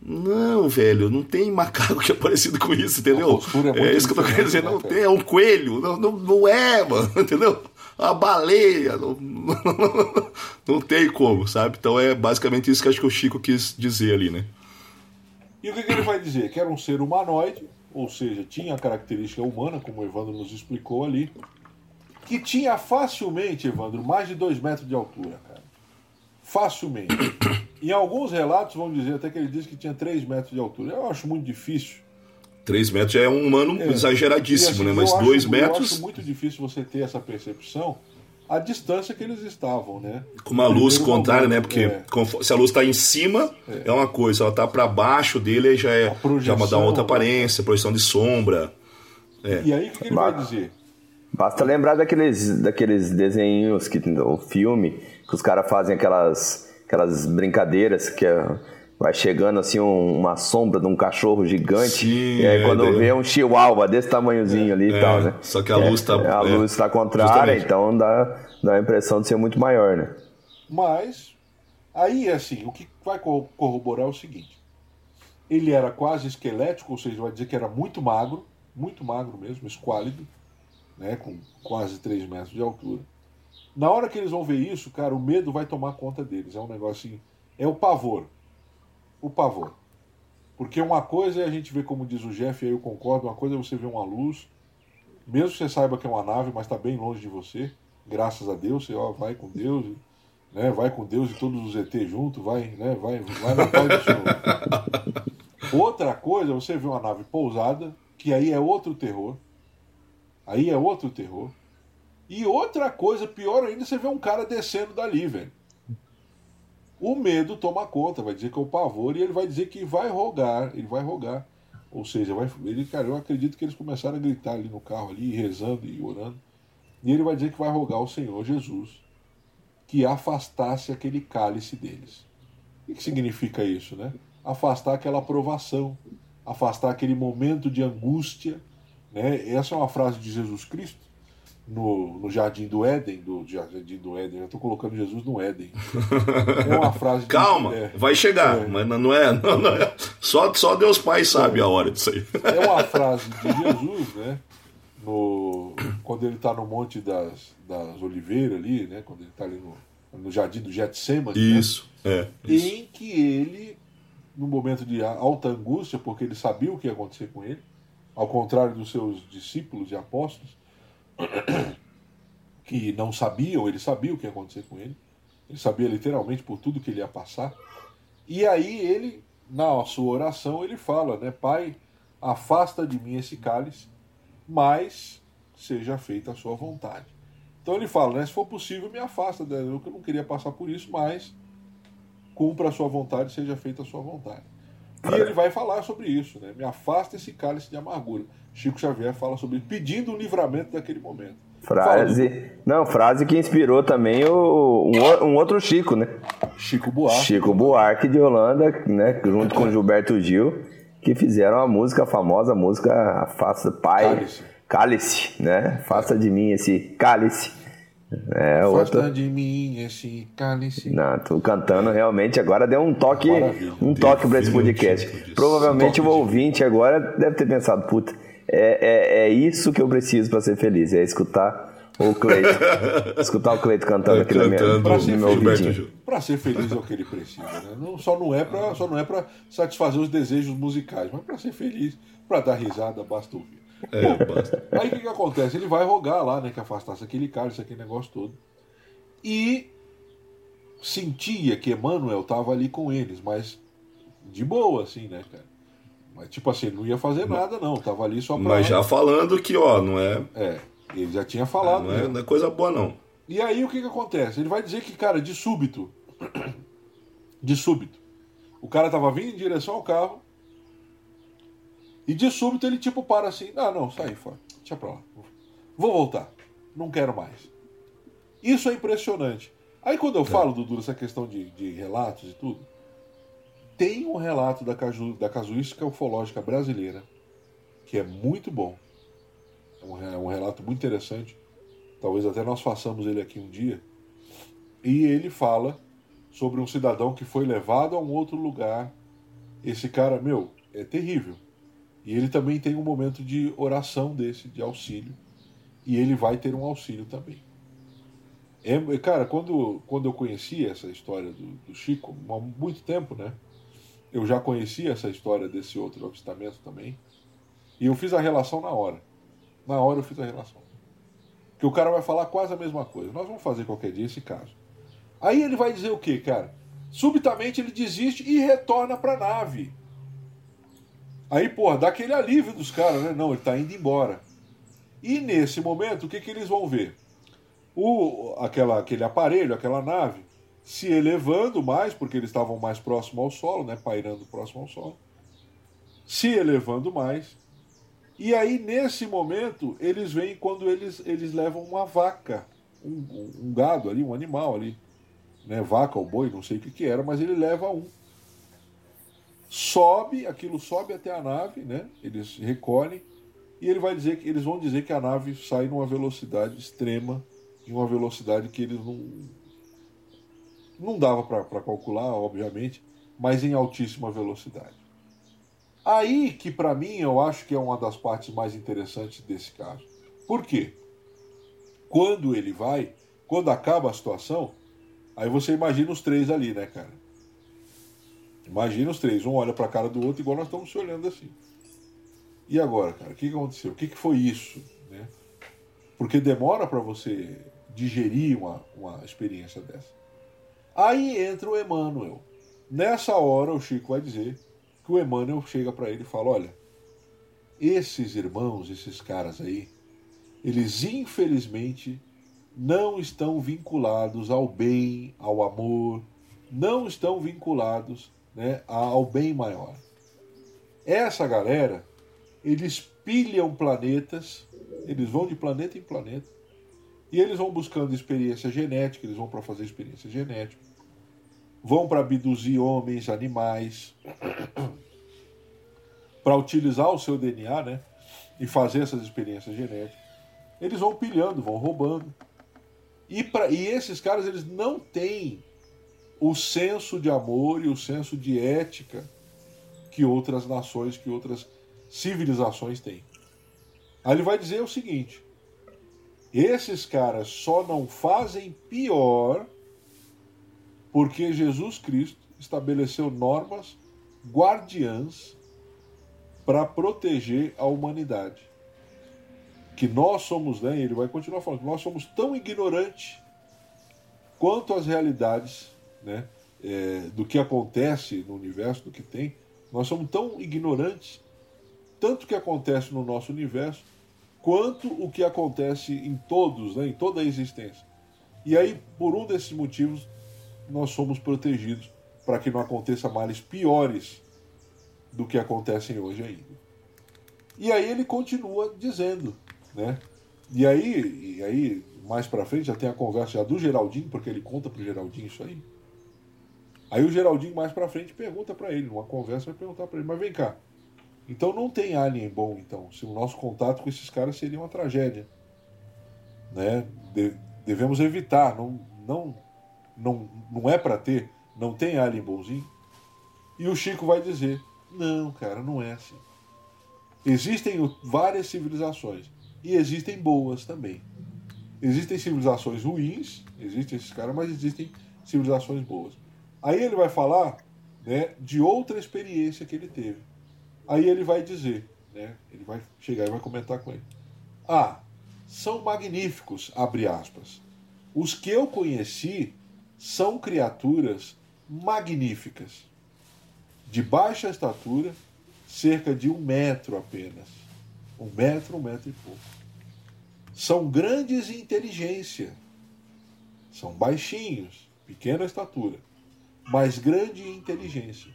não, velho, não tem macaco que é parecido com isso, entendeu? É, é, isso que eu tô querendo dizer, não né, tem, é um coelho, não, não, não é, mano, entendeu? A baleia, não, não, não, tem como, sabe? Então é basicamente isso que acho que o Chico quis dizer ali, né? E o que, que ele vai dizer? Que era um ser humanoide, ou seja, tinha a característica humana, como o Evandro nos explicou ali, que tinha facilmente, Evandro, mais de 2 metros de altura, cara. Facilmente. Em alguns relatos vão dizer até que ele disse que tinha 3 metros de altura. Eu acho muito difícil. 3 metros é um humano é. exageradíssimo, assim, né? Mas 2 metros. Eu acho muito difícil você ter essa percepção a distância que eles estavam, né? Com uma luz contrária, né? Porque é. se a luz está em cima, é. é. uma coisa, ela está para baixo dele, já é já dá uma outra aparência, projeção de sombra. É. E aí o que ele vai dizer? Basta lembrar daqueles, daqueles desenhos, que, o filme, que os caras fazem aquelas, aquelas brincadeiras que é, vai chegando assim um, uma sombra de um cachorro gigante. Sim, e aí quando é, vê um chihuahua desse tamanhozinho ali é, e tal, né? Só que a luz está. a luz está contrária, justamente. então dá, dá a impressão de ser muito maior, né? Mas, aí assim, o que vai corroborar é o seguinte. Ele era quase esquelético, ou seja, vai dizer que era muito magro, muito magro mesmo, esquálido né, com quase 3 metros de altura. Na hora que eles vão ver isso, cara, o medo vai tomar conta deles. É um negócio assim. É o pavor. O pavor. Porque uma coisa é a gente ver, como diz o Jeff, e aí eu concordo, uma coisa é você ver uma luz, mesmo que você saiba que é uma nave, mas está bem longe de você, graças a Deus, você ó, vai com Deus, né, vai com Deus e todos os ET junto, vai, né, vai, vai na paz do Senhor. Outra coisa é você ver uma nave pousada, que aí é outro terror, Aí é outro terror. E outra coisa, pior ainda, você vê um cara descendo dali, velho. O medo toma conta, vai dizer que é o pavor, e ele vai dizer que vai rogar, ele vai rogar. Ou seja, vai, ele, cara, eu acredito que eles começaram a gritar ali no carro, ali, rezando e orando. E ele vai dizer que vai rogar ao Senhor Jesus que afastasse aquele cálice deles. O que significa isso, né? Afastar aquela aprovação, afastar aquele momento de angústia, né? Essa é uma frase de Jesus Cristo no, no Jardim do Éden, do Jardim do Éden. Eu estou colocando Jesus no Éden. É uma frase. De, Calma, é, vai chegar, é, mas não é, não, não é. Só, só Deus Pai sabe a hora disso aí. É uma frase de Jesus, né? No, quando ele está no Monte das, das Oliveiras ali, né? Quando ele está ali no, no Jardim do Getsemane. né? Isso, é. Isso. em que ele, no momento de alta angústia, porque ele sabia o que ia acontecer com ele, ao contrário dos seus discípulos e apóstolos, que não sabiam, ele sabia o que ia acontecer com ele, ele sabia literalmente por tudo que ele ia passar, e aí ele, na sua oração, ele fala, né, Pai, afasta de mim esse cálice, mas seja feita a sua vontade. Então ele fala, né, se for possível, me afasta, né, eu não queria passar por isso, mas cumpra a sua vontade, seja feita a sua vontade. E ele vai falar sobre isso, né? Me afasta esse cálice de amargura. Chico Xavier fala sobre pedindo o livramento daquele momento. Frase. Não, frase que inspirou também o, um, um outro Chico, né? Chico Buarque. Chico Buarque de Holanda, né? Junto com Gilberto Gil, que fizeram a música, a famosa música Afasta Pai. Cálice. Cálice, né? Faça de mim esse cálice. É, Afasta outra. de mim esse cálice. Não, tô cantando realmente agora deu um toque, Maravilha. um toque para esse podcast. Provavelmente o Toque de- ouvinte agora deve ter pensado, puta, é, é, é isso que eu preciso para ser feliz, é escutar o Cleito, escutar o Cleito cantando aqui na minha, Cantando Pra no ser meu ouvidinho. Para ser feliz é o que ele precisa, né? Não, só não é para só não é para satisfazer os desejos musicais, mas para ser feliz, para dar risada, basta ouvir. É, basta. Aí o que, que acontece? Ele vai rogar lá, né, que afastasse aquele cálice, aquele negócio todo. E sentia que Emmanuel estava ali com eles, mas de boa, assim, né, cara? Mas tipo assim, não ia fazer nada, não. Tava ali só pra. Mas já falando que, ó, não é, É, ele já tinha falado, não é, né? não é coisa boa, não. E aí o que que acontece? Ele vai dizer que, cara, de súbito, de súbito, o cara tava vindo em direção ao carro e de súbito ele tipo para assim, ah, não, sai fora, deixa pra lá, vou voltar, não quero mais. Isso é impressionante. Aí quando eu falo, Dudu, dessa questão de, de relatos e tudo, tem um relato da, caju, da casuística ufológica brasileira que é muito bom. É um, re- um relato muito interessante. Talvez até nós façamos ele aqui um dia. E ele fala sobre um cidadão que foi levado a um outro lugar. Esse cara, meu, é terrível. E ele também tem um momento de oração desse, de auxílio. E ele vai ter um auxílio também. É, cara, quando, quando eu conheci essa história do, do Chico, há muito tempo, né? Eu já conhecia essa história desse outro avistamento também. E eu fiz a relação na hora. Na hora eu fiz a relação. Que o cara vai falar quase a mesma coisa. Nós vamos fazer qualquer dia esse caso. Aí ele vai dizer o que, cara? Subitamente ele desiste e retorna pra nave. Aí, porra, dá aquele alívio dos caras, né? Não, ele tá indo embora. E nesse momento, o que, que eles vão ver? O, aquela, aquele aparelho, aquela nave, se elevando mais, porque eles estavam mais próximo ao solo, né? Pairando próximo ao solo. Se elevando mais. E aí, nesse momento, eles veem quando eles, eles levam uma vaca, um, um- um gado ali, um animal ali. Né? Vaca ou boi, não sei o que, que era, mas ele leva um. Sobe, aquilo sobe até a nave, né? Eles recolhem e ele vai dizer que eles vão dizer que a nave sai numa velocidade extrema, em uma velocidade que eles não não dava para calcular, obviamente, mas em altíssima velocidade. Aí que para mim eu acho que é uma das partes mais interessantes desse caso. Por quê? Quando ele vai, quando acaba a situação, aí você imagina os três ali, né, cara? Imagina os três, um olha para a cara do outro igual nós estamos se olhando assim. E agora, cara, o que aconteceu? O que que foi isso, né? Porque demora para você digerir uma, uma experiência dessa. Aí entra o Emmanuel. Nessa hora o Chico vai dizer que o Emmanuel chega para ele e fala: Olha, esses irmãos, esses caras aí, eles infelizmente não estão vinculados ao bem, ao amor, não estão vinculados né, ao bem maior. Essa galera, eles pilham planetas, eles vão de planeta em planeta, e eles vão buscando experiência genética, eles vão para fazer experiência genética, vão para abduzir homens, animais, para utilizar o seu DNA, né? E fazer essas experiências genéticas. Eles vão pilhando, vão roubando. E, pra, e esses caras, eles não têm o senso de amor e o senso de ética que outras nações, que outras civilizações têm. Aí ele vai dizer o seguinte: esses caras só não fazem pior porque Jesus Cristo estabeleceu normas guardiãs para proteger a humanidade. Que nós somos, né? Ele vai continuar falando, nós somos tão ignorantes quanto as realidades, né? É, do que acontece no universo, do que tem. Nós somos tão ignorantes, tanto que acontece no nosso universo, quanto o que acontece em todos, né, em toda a existência. E aí, por um desses motivos, nós somos protegidos para que não aconteça males piores do que acontecem hoje ainda. E aí ele continua dizendo, né? E aí, e aí mais para frente já tem a conversa já do Geraldinho, porque ele conta pro Geraldinho isso aí. Aí o Geraldinho mais para frente pergunta para ele, numa conversa vai perguntar para ele, mas vem cá. Então não tem alien bom, então, se o nosso contato com esses caras seria uma tragédia, né? De, devemos evitar, não não não não é para ter, não tem alien bonzinho. E o Chico vai dizer: "Não, cara, não é assim. Existem várias civilizações e existem boas também. Existem civilizações ruins, existem esses caras, mas existem civilizações boas. Aí ele vai falar né, de outra experiência que ele teve. Aí ele vai dizer, né, ele vai chegar e vai comentar com ele. Ah, são magníficos, abre aspas. Os que eu conheci são criaturas magníficas, de baixa estatura, cerca de um metro apenas. Um metro, um metro e pouco. São grandes em inteligência. São baixinhos, pequena estatura, mas grande em inteligência.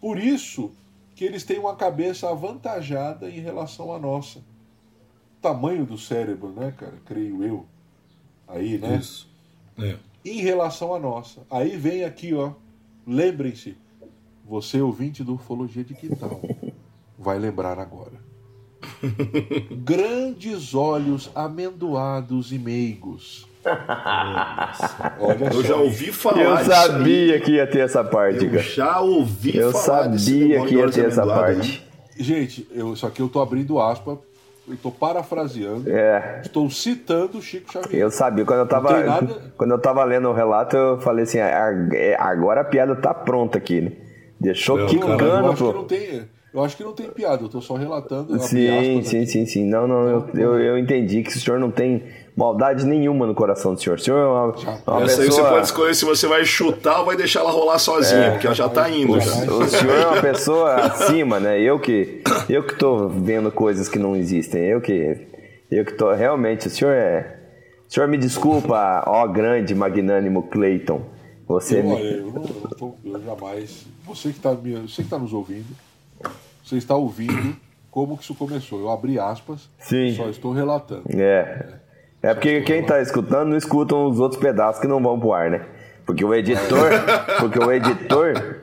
Por isso que eles têm uma cabeça avantajada em relação à nossa. Tamanho do cérebro, né, cara? Creio eu. Aí, né? Isso. É. Em relação à nossa. Aí vem aqui, ó. Lembrem-se, você ouvinte do Ufologia de Quintal, vai lembrar agora. Grandes olhos amendoados e meigos. Olha Eu já ouvi falar Eu disso aí. sabia que ia ter essa parte, Eu cara. já ouvi Eu falar desse sabia que ia ter essa parte. Gente, eu, só que eu tô abrindo aspas, eu tô parafraseando, É. estou citando o Chico Xavier. Eu sabia, quando eu tava, tem nada- quando eu tava lendo o relato, eu falei assim, "Ah, é, agora a piada tá pronta aqui, né? Deixou Não, Cara, eu, quicando, acho que pô. não tem, eu acho que não tem piada, eu tô só relatando. Sim, sim, aqui. sim, sim. Não, não, eu, eu, eu entendi que o senhor não tem maldade nenhuma no coração do senhor. O senhor é uma, uma Essa aí você pessoa... pode escolher se você vai chutar ou vai deixar ela rolar sozinha, porque ela já tá indo. O, já. o senhor é uma pessoa acima, né? Eu que eu que tô vendo coisas que não existem. Eu que eu que tô realmente. O senhor é. O senhor me desculpa, ó grande magnânimo Clayton. Você Eu, me- olha, eu, não, eu, tô- eu jamais. Você que está você que tá nos ouvindo, você está ouvindo como que isso começou. Eu abri aspas, Sim. só estou relatando. É. É porque quem tá escutando não escutam os outros pedaços que não vão pro ar, né? Porque o editor, porque o editor,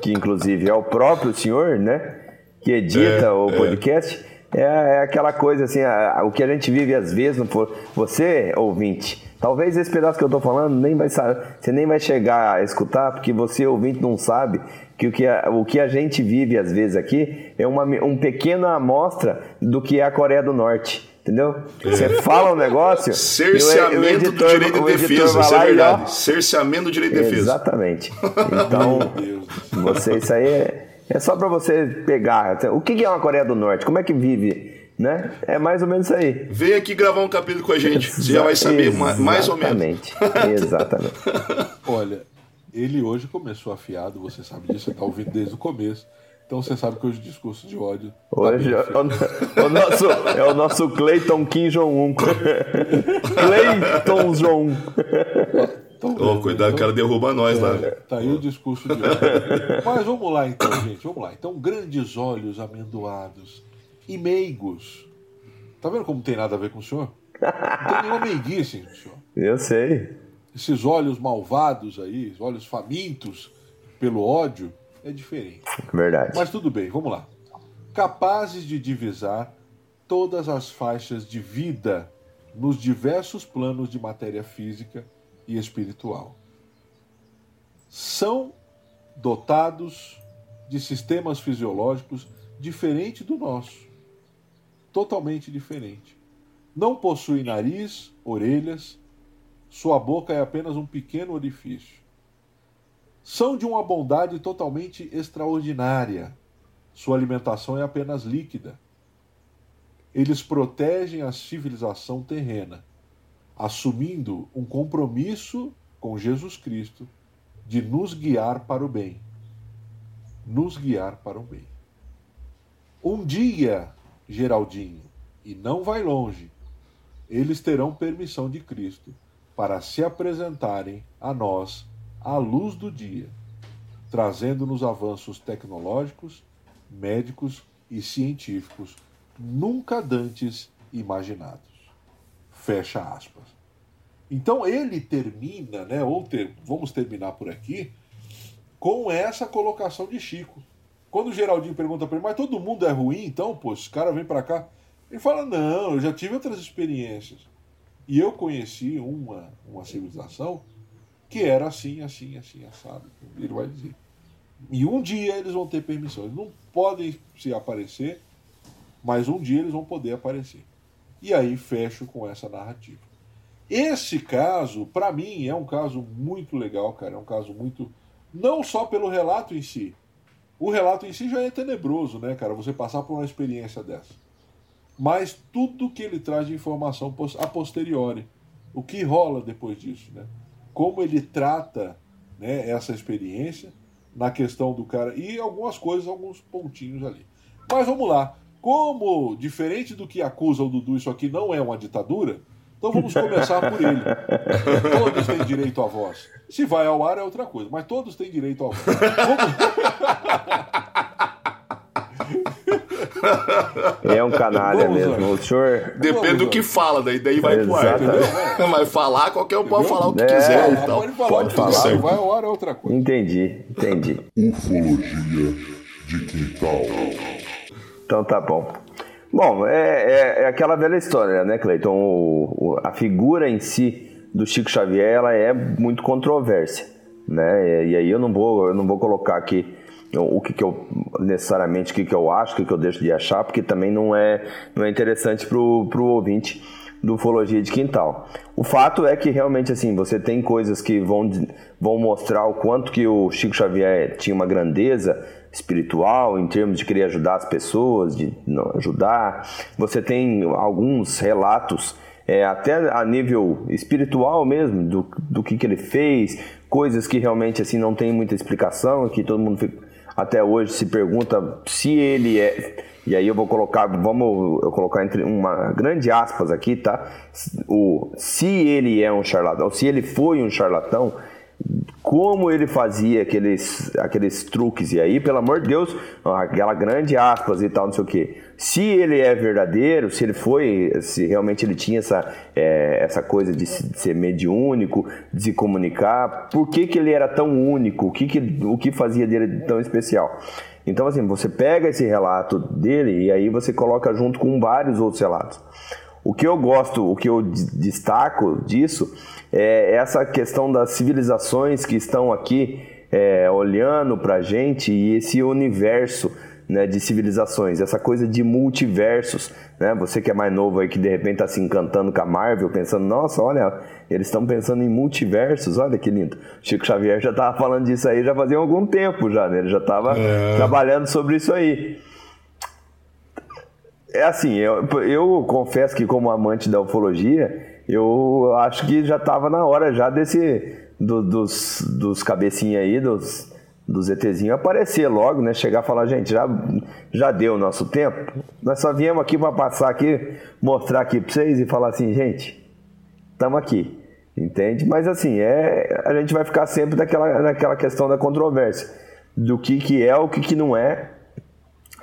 que inclusive é o próprio senhor, né? Que edita o podcast, é, é aquela coisa assim, a- a- o que a gente vive às vezes, não for, você, ouvinte, talvez esse pedaço que eu tô falando nem vai você nem vai chegar a escutar, porque você, ouvinte, não sabe que o que a, o que a gente vive às vezes aqui é uma um pequena amostra do que é a Coreia do Norte. Entendeu? Você fala um negócio. e o- o Cerceamento editor- do direito de defesa, isso é lá e, ó, verdade. Cerceamento do direito de defesa. Exatamente. Então, você, isso aí é, é só pra você pegar. O que é uma Coreia do Norte? Como é que vive? Né? É mais ou menos isso aí. Vem aqui gravar um capítulo com a gente. Você já vai saber ma- mais ou menos. Exatamente. Exatamente. Olha, ele hoje começou afiado, você sabe disso, você está ouvindo desde o começo. Então você sabe que hoje o discurso de ódio. tá Hoje bem é o, o nosso, é o nosso Clayton Kim Jong-un. Clayton Jong-un. Então, Ô, cuidado, o cara derruba nós lá. Tá aí o discurso de ódio. Mas vamos lá então, gente, vamos lá. Então, grandes olhos amendoados e meigos. Tá vendo como não tem nada a ver com o senhor? Não tem nenhuma meiguice senhor. Eu sei. Esses olhos malvados aí, os olhos famintos pelo ódio, é diferente. Verdade. Mas tudo bem, vamos lá. Capazes de divisar todas as faixas de vida nos diversos planos de matéria física e espiritual. São dotados de sistemas fisiológicos diferente do nosso. Totalmente diferente. Não possui nariz, orelhas, sua boca é apenas um pequeno orifício. São de uma bondade totalmente extraordinária. Sua alimentação é apenas líquida. Eles protegem a civilização terrena, assumindo um compromisso com Jesus Cristo de nos guiar para o bem. Nos guiar para o bem. Um dia, Geraldinho, e não vai longe, eles terão permissão de Cristo para se apresentarem a nós à luz do dia, trazendo-nos avanços tecnológicos, médicos e científicos nunca dantes imaginados. Fecha aspas. Então ele termina, né, ou ter, vamos terminar por aqui, com essa colocação de Chico. Quando o Geraldinho pergunta para ele, mas todo mundo é ruim, então, pô, esse cara vem para cá. Ele fala, não, eu já tive outras experiências. E eu conheci uma, uma civilização que era assim, assim, assim, assado. Ele vai dizer. E um dia eles vão ter permissão. Eles não podem se aparecer, mas um dia eles vão poder aparecer. E aí fecho com essa narrativa. Esse caso, para mim, é um caso muito legal, cara. É um caso muito. Não só pelo relato em si. O relato em si já é tenebroso, né, cara? Você passar por uma experiência dessa. Mas tudo que ele traz de informação a posteriori. O que rola depois disso, né? Como ele trata né, essa experiência na questão do cara. E algumas coisas, alguns pontinhos ali. Mas vamos lá. Como, diferente do que acusa o Dudu, isso aqui não é uma ditadura, então vamos começar por ele. Todos têm direito à voz. Se vai ao ar é outra coisa, mas todos têm direito à voz. É um canalha Vamos mesmo. O senhor. Depende do que fala, daí, daí vai pro ar. Mas falar, qualquer um pode falar o que é, quiser. Então. Pode falar, pode falar. Se vai ao ar é outra coisa. Entendi, entendi. Ufologia de quintal. Então tá bom. Bom, é, é, é aquela velha história, né, Cleiton? O, o, a figura em si do Chico Xavier ela é muito controversa, né? E, e aí eu não vou, eu não vou colocar aqui o que, que eu necessariamente o que, que eu acho, o que, que eu deixo de achar, porque também não é, não é interessante para o ouvinte do Ufologia de Quintal. O fato é que realmente assim, você tem coisas que vão, vão mostrar o quanto que o Chico Xavier tinha uma grandeza espiritual, em termos de querer ajudar as pessoas, de ajudar. Você tem alguns relatos, é, até a nível espiritual mesmo, do, do que, que ele fez, coisas que realmente assim não tem muita explicação, que todo mundo fica, até hoje se pergunta se ele é. E aí eu vou colocar, vamos eu colocar entre uma grande aspas aqui, tá? O se ele é um charlatão, se ele foi um charlatão, como ele fazia aqueles, aqueles truques, e aí, pelo amor de Deus, aquela grande aspas e tal, não sei o que. Se ele é verdadeiro, se ele foi, se realmente ele tinha essa, é, essa coisa de, ser mediúnico, de se comunicar, por que, que ele era tão único? O que, que, o que fazia dele tão especial? Então, assim, você pega esse relato dele e aí você coloca junto com vários outros relatos. O que eu gosto, o que eu destaco disso é essa questão das civilizações que estão aqui é, olhando para a gente e esse universo né, de civilizações, essa coisa de multiversos. Né? Você que é mais novo aí, que de repente está se encantando com a Marvel, pensando, nossa, olha, eles estão pensando em multiversos, olha que lindo. Chico Xavier já estava falando disso aí já fazia algum tempo já, né? ele já estava é. trabalhando sobre isso aí. É assim, eu, eu confesso que como amante da ufologia, eu acho que já estava na hora já desse do, dos, dos cabecinha aí, dos, dos ETzinhos aparecer logo, né? Chegar e falar, gente, já, já deu o nosso tempo. Nós só viemos aqui para passar aqui, mostrar aqui para vocês e falar assim, gente, estamos aqui. Entende? Mas assim, é, a gente vai ficar sempre naquela, naquela questão da controvérsia. Do que, que é, o que, que não é,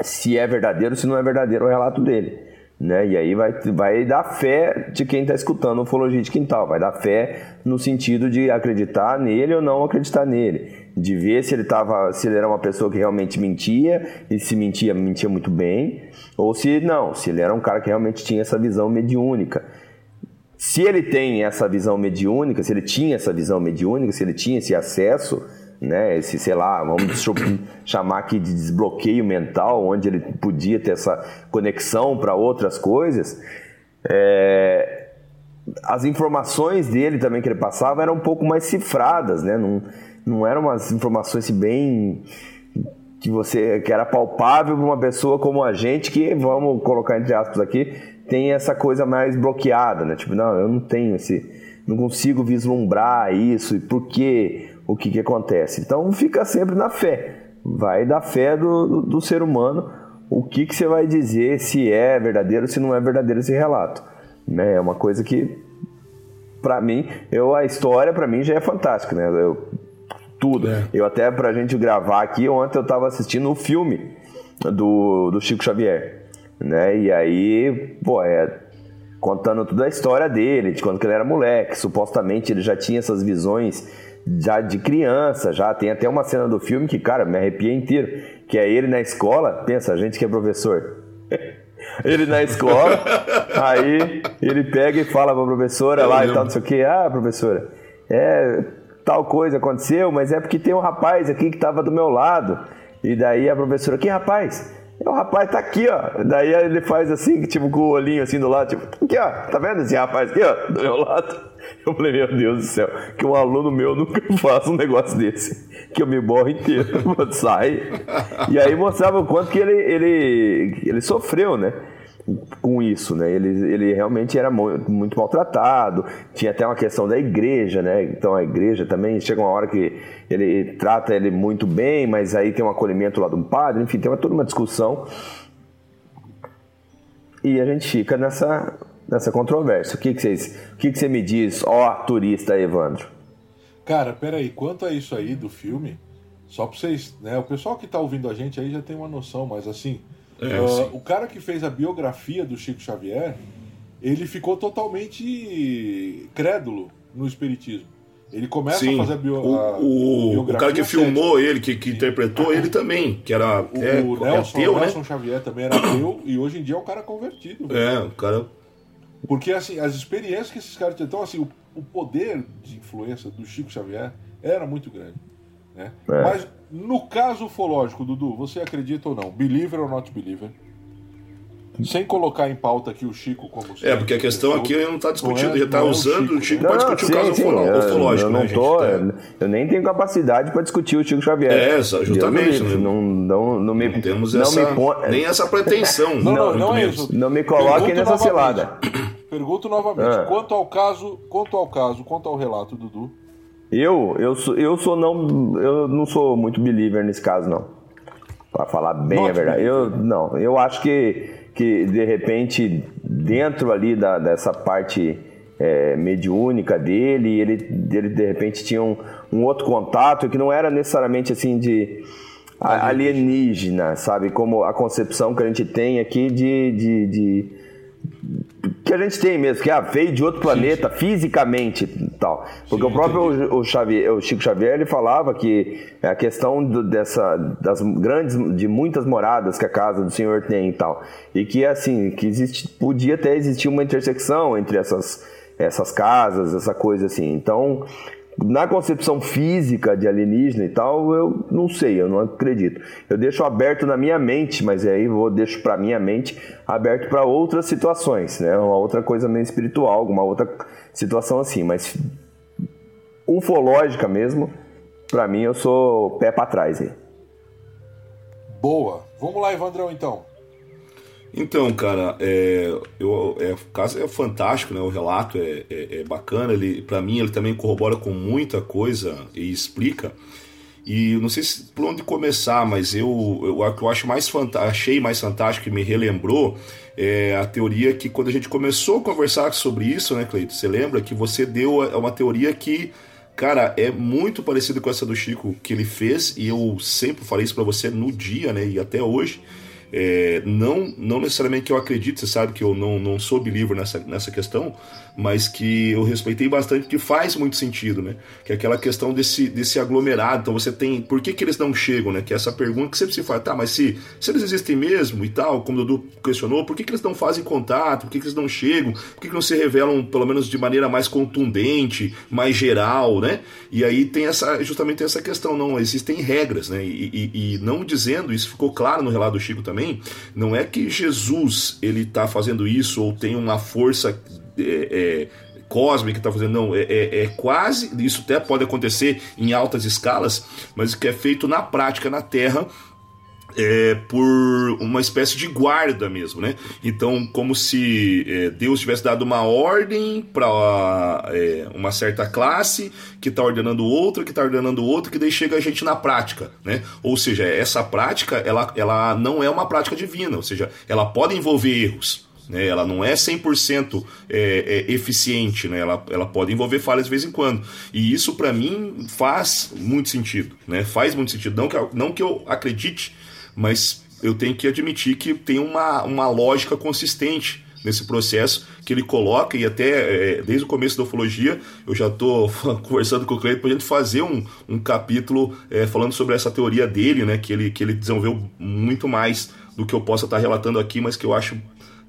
se é verdadeiro, se não é verdadeiro o relato dele. Né? E aí vai, vai dar fé de quem está escutando ufologia de quintal, vai dar fé no sentido de acreditar nele ou não acreditar nele, de ver se ele tava, se ele era uma pessoa que realmente mentia e se mentia, mentia muito bem, ou se não, se ele era um cara que realmente tinha essa visão mediúnica. Se ele tem essa visão mediúnica, se ele tinha essa visão mediúnica, se ele tinha esse acesso, né? Esse, sei lá, vamos chamar aqui de desbloqueio mental, onde ele podia ter essa conexão para outras coisas. É, as informações dele também que ele passava eram um pouco mais cifradas, né? Não, não eram umas informações bem que você que era palpável para uma pessoa como a gente que vamos colocar entre aspas aqui tem essa coisa mais bloqueada, né? Tipo, não, eu não tenho esse, não consigo vislumbrar isso e por que, o que que acontece. Então fica sempre na fé, vai da fé do, do, do ser humano, o que que você vai dizer se é verdadeiro, se não é verdadeiro esse relato, né? É uma coisa que para mim, eu a história para mim já é fantástica, né? Eu, tudo. É. Eu até pra gente gravar aqui, ontem eu tava assistindo o um filme do, do Chico Xavier né? E aí, pô, é contando toda a história dele, de quando ele era moleque, supostamente ele já tinha essas visões já de criança, já tem até uma cena do filme que, cara, me arrepia inteiro, que é ele na escola, pensa, a gente que é professor. ele na escola, aí ele pega e fala pra professora Eu lá lembro. e tal, não sei o que, ah, professora, é, tal coisa aconteceu, mas é porque tem um rapaz aqui que tava do meu lado. E daí a professora, que rapaz? O rapaz tá aqui, ó. Daí ele faz assim, tipo, com o olhinho assim do lado, tipo, aqui, ó. Tá vendo esse rapaz aqui, ó, do meu lado? Eu falei, meu Deus do céu, que um aluno meu nunca faça um negócio desse. Que eu me borro inteiro, sai. E aí mostrava o quanto que ele, ele, ele sofreu, né? com isso, né? Ele, ele realmente era muito maltratado, tinha até uma questão da igreja, né? Então a igreja também chega uma hora que ele trata ele muito bem, mas aí tem um acolhimento lá do padre, enfim, tem uma, toda uma discussão. E a gente fica nessa, nessa controvérsia. O que, que, vocês, o que, que você me diz, ó turista Evandro? Cara, peraí, quanto a isso aí do filme, só pra vocês, né? O pessoal que tá ouvindo a gente aí já tem uma noção, mas assim, é, uh, o cara que fez a biografia do Chico Xavier, ele ficou totalmente crédulo no espiritismo. Ele começa Sim. a fazer a, bio, a o, biografia. O cara que filmou ele, que, que interpretou ele também, que era. O, é, o é Nelson, ateu, Nelson né? Xavier também era ateu e hoje em dia é um cara convertido. É, o cara. Porque assim, as experiências que esses caras tinham. Então, assim, o, o poder de influência do Chico Xavier era muito grande. Né? É. Mas no caso ufológico, Dudu, você acredita ou não? Believer or not believer? Sem colocar em pauta aqui o Chico como. É, porque a questão aqui não está discutindo, é, já está é usando. O Chico, o Chico pode discutir sim, o caso sim, ufológico, eu, eu né? Tô, tá... Eu nem tenho capacidade para discutir o Chico Xavier. É, justamente. Né? Não, não, não, me, não temos não essa, me nem essa pretensão. não, não, não, é isso. Não me coloquem nessa cilada. Pergunto novamente. Ah. Quanto ao caso, quanto ao caso, quanto ao relato, Dudu. Eu, eu sou, eu sou não, eu não sou muito believer nesse caso não. Para falar bem Not a verdade. Eu não, eu acho que que de repente dentro ali da, dessa parte é, mediúnica dele, ele, ele de repente tinha um, um outro contato que não era necessariamente assim de alienígena, sabe? Como a concepção que a gente tem aqui de, de, de que a gente tem mesmo, que ah, veio de outro planeta Sim. fisicamente tal. Porque Sim, o próprio o, Xavier, o, Chico Xavier ele falava que a questão do, dessa das grandes de muitas moradas que a casa do Senhor tem e tal, e que assim, que existe, podia até existir uma intersecção entre essas essas casas, essa coisa assim. Então, na concepção física de alienígena e tal, eu não sei, eu não acredito. Eu deixo aberto na minha mente, mas aí eu deixo para minha mente aberto para outras situações, né? Uma outra coisa meio espiritual, alguma outra situação assim, mas ufológica mesmo, para mim eu sou pé para trás aí. Boa. Vamos lá, Evandrão, então. Então, cara, é, eu, é, o caso é fantástico, né? O relato é, é, é bacana. Ele, para mim, ele também corrobora com muita coisa e explica. E não sei se, por onde começar, mas eu, eu, eu acho mais achei mais fantástico e me relembrou é a teoria que quando a gente começou a conversar sobre isso, né, Cleito? Você lembra que você deu uma teoria que, cara, é muito parecida com essa do Chico que ele fez e eu sempre falei isso para você no dia, né, e até hoje é, não, não necessariamente que eu acredite, você sabe que eu não, não sou believer nessa, nessa questão, mas que eu respeitei bastante, que faz muito sentido, né? Que é aquela questão desse, desse aglomerado. Então você tem. Por que, que eles não chegam, né? Que é essa pergunta que sempre se faz, tá, mas se, se eles existem mesmo e tal, como o Dudu questionou, por que, que eles não fazem contato? Por que, que eles não chegam? Por que, que não se revelam, pelo menos de maneira mais contundente, mais geral, né? E aí tem essa, justamente essa questão, não, existem regras, né? E, e, e não dizendo, isso ficou claro no relato do Chico também, não é que Jesus ele está fazendo isso ou tem uma força é, é, cósmica está fazendo, não, é, é, é, quase, isso até pode acontecer em altas escalas, mas que é feito na prática na Terra. É, por uma espécie de guarda mesmo, né? Então, como se é, Deus tivesse dado uma ordem para é, uma certa classe que está ordenando outra, que está ordenando outra, que daí chega a gente na prática, né? Ou seja, essa prática ela, ela não é uma prática divina, ou seja, ela pode envolver erros, né? Ela não é 100% é, é, eficiente, né? ela, ela pode envolver falhas de vez em quando. E isso, para mim, faz muito sentido. Né? Faz muito sentido. Não que, não que eu acredite, mas eu tenho que admitir que tem uma, uma lógica consistente nesse processo que ele coloca, e até é, desde o começo da ufologia, eu já estou conversando com o Cleiton para a gente fazer um, um capítulo é, falando sobre essa teoria dele, né, que ele, que ele desenvolveu muito mais do que eu possa estar relatando aqui, mas que eu acho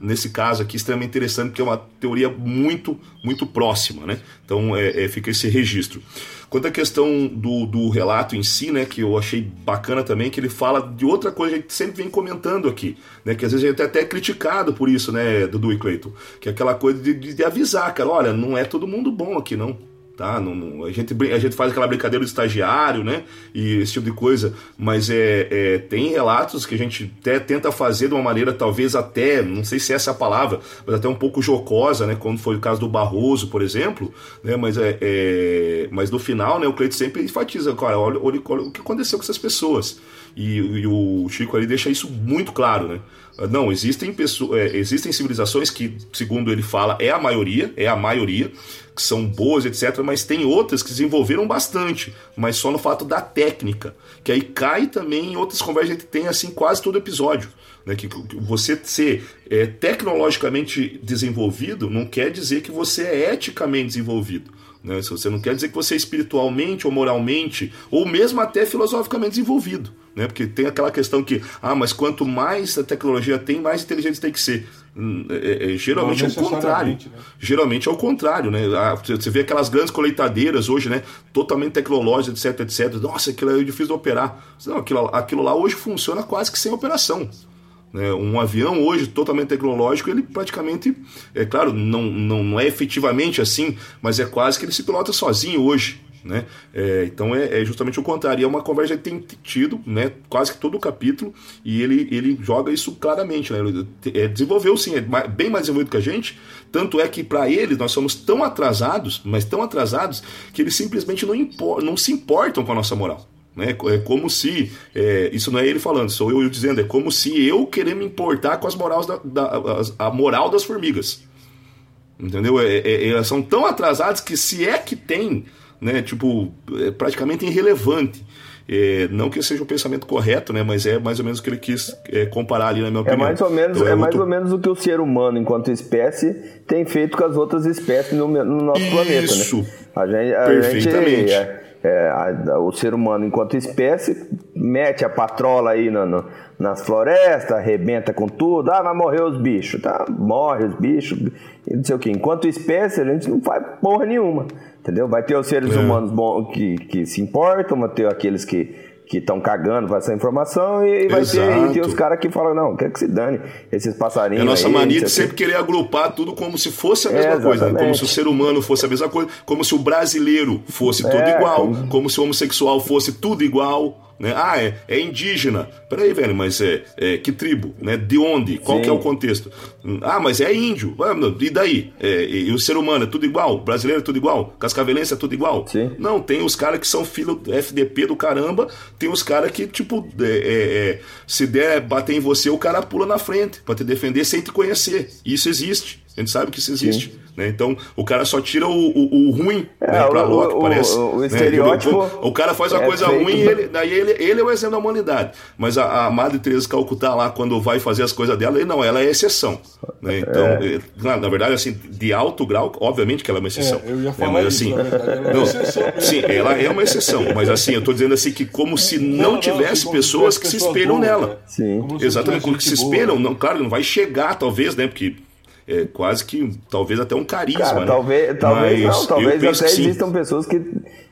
nesse caso aqui extremamente interessante, porque é uma teoria muito, muito próxima, né? Então é, é, fica esse registro. Quanto à questão do, do relato em si, né, que eu achei bacana também, que ele fala de outra coisa que a gente sempre vem comentando aqui, né, que às vezes a gente é até criticado por isso, né, Dudu e Cleiton, que é aquela coisa de, de, de avisar, cara, olha, não é todo mundo bom aqui, não tá? Não, não, a, gente, a gente faz aquela brincadeira do estagiário, né? E esse tipo de coisa, mas é, é, tem relatos que a gente até tenta fazer de uma maneira, talvez até, não sei se é essa a palavra, mas até um pouco jocosa, né? Como foi o caso do Barroso, por exemplo, né? Mas, é, é mas no final, né? O Cleito sempre enfatiza, cara, olha, olha, olha o que aconteceu com essas pessoas. E, e, o Chico ali deixa isso muito claro, né? Não, existem pessoas, é, existem civilizações que, segundo ele fala, é a maioria, é a maioria, que são boas, etc. Mas tem outras que desenvolveram bastante, mas só no fato da técnica, que aí cai também em outras conversas que a gente tem assim quase todo episódio. Né, que você ser é, tecnologicamente desenvolvido não quer dizer que você é eticamente desenvolvido. Né? Você não quer dizer que você é espiritualmente ou moralmente, ou mesmo até filosoficamente desenvolvido. Né? Porque tem aquela questão que, ah, mas quanto mais a tecnologia tem, mais inteligente tem que ser. Hum, é, é, geralmente é o contrário. Né? Geralmente é o contrário, né? Ah, você vê aquelas grandes colheitadeiras hoje, né? Totalmente tecnológicas, etc, etc. Nossa, aquilo é difícil de operar. Não, aquilo, aquilo lá hoje funciona quase que sem operação. Né? Um avião hoje totalmente tecnológico, ele praticamente, é claro, não, não, não é efetivamente assim, mas é quase que ele se pilota sozinho hoje. Né? É, então é, é, justamente o contrário. E é uma conversa que tem tido né, quase que todo o capítulo e ele, ele joga isso claramente. Né? É, desenvolveu sim, é bem mais desenvolvido que a gente. Tanto é que para eles nós somos tão atrasados, mas tão atrasados, que eles simplesmente não, impor, não se importam com a nossa moral. Né? É como se, é, isso não é ele falando, sou eu dizendo, é como se eu querer me importar com as morais da, da a moral das formigas. Entendeu? É, é, elas são tão atrasadas que se é que tem, né, tipo, é praticamente irrelevante. É, não que seja o pensamento correto, né, mas é mais ou menos o que ele quis é, comparar ali na minha é opinião. É mais ou menos, então, é, é mais ou menos o que o ser humano, enquanto espécie, tem feito com as outras espécies no, no nosso Isso. planeta. Né? Isso. A gente, a Perfeitamente. Gente, é, a, o ser humano, enquanto espécie, mete a patrola aí no, no, nas florestas, arrebenta com tudo, ah, vai morrer os bichos, tá? Morre os bichos, não sei o que. Enquanto espécie, a gente não faz porra nenhuma, entendeu? Vai ter os seres é. humanos bons que, que se importam, vai ter aqueles que que estão cagando para essa informação e vai ter, e tem os caras que falam, não, quer que se dane esses passarinhos. É a nossa aí, mania de sempre querer agrupar tudo como se fosse a mesma é, coisa, né? como se o ser humano fosse a mesma coisa, como se o brasileiro fosse tudo é, igual, como... como se o homossexual fosse tudo igual. Né? Ah, é, é indígena. Peraí, velho, mas é, é que tribo? Né? De onde? Qual que é o contexto? Ah, mas é índio. Ah, e daí? É, e, o ser humano é tudo igual? O brasileiro é tudo igual? Cascavelense é tudo igual? Sim. Não, tem os caras que são filho do FDP do caramba, tem os caras que, tipo, é, é, é, se der bater em você, o cara pula na frente para te defender sem te conhecer. Isso existe. A gente sabe que isso existe. Sim. Né? Então, o cara só tira o, o, o ruim É, né, pra o- Loki, o- parece. o- o né? estereótipo O, o cara faz uma é coisa feito ruim e ele, daí ele, ele é o exemplo da humanidade. Mas a, a Madre Teresa de Calcutá lá, quando vai fazer as coisas dela, ele, não, ela é exceção. Né? Então, eh, na, na verdade, assim, de alto grau, obviamente que ela é uma exceção. É, eu ia né? falar Mas isso, assim, na verdade, ela é uma não. Sim, ela é uma exceção. Mas assim, eu tô dizendo assim que como se não, Não, não, tivesse como pessoas que se espelham pessoas nela. né? Sim. Como Exatamente, tivesse porque se boa, espelham, não, claro, não vai chegar, talvez, né? Porque é quase que, talvez até um carisma, Cara, né? talvez, talvez Mas não, talvez até existam pessoas que,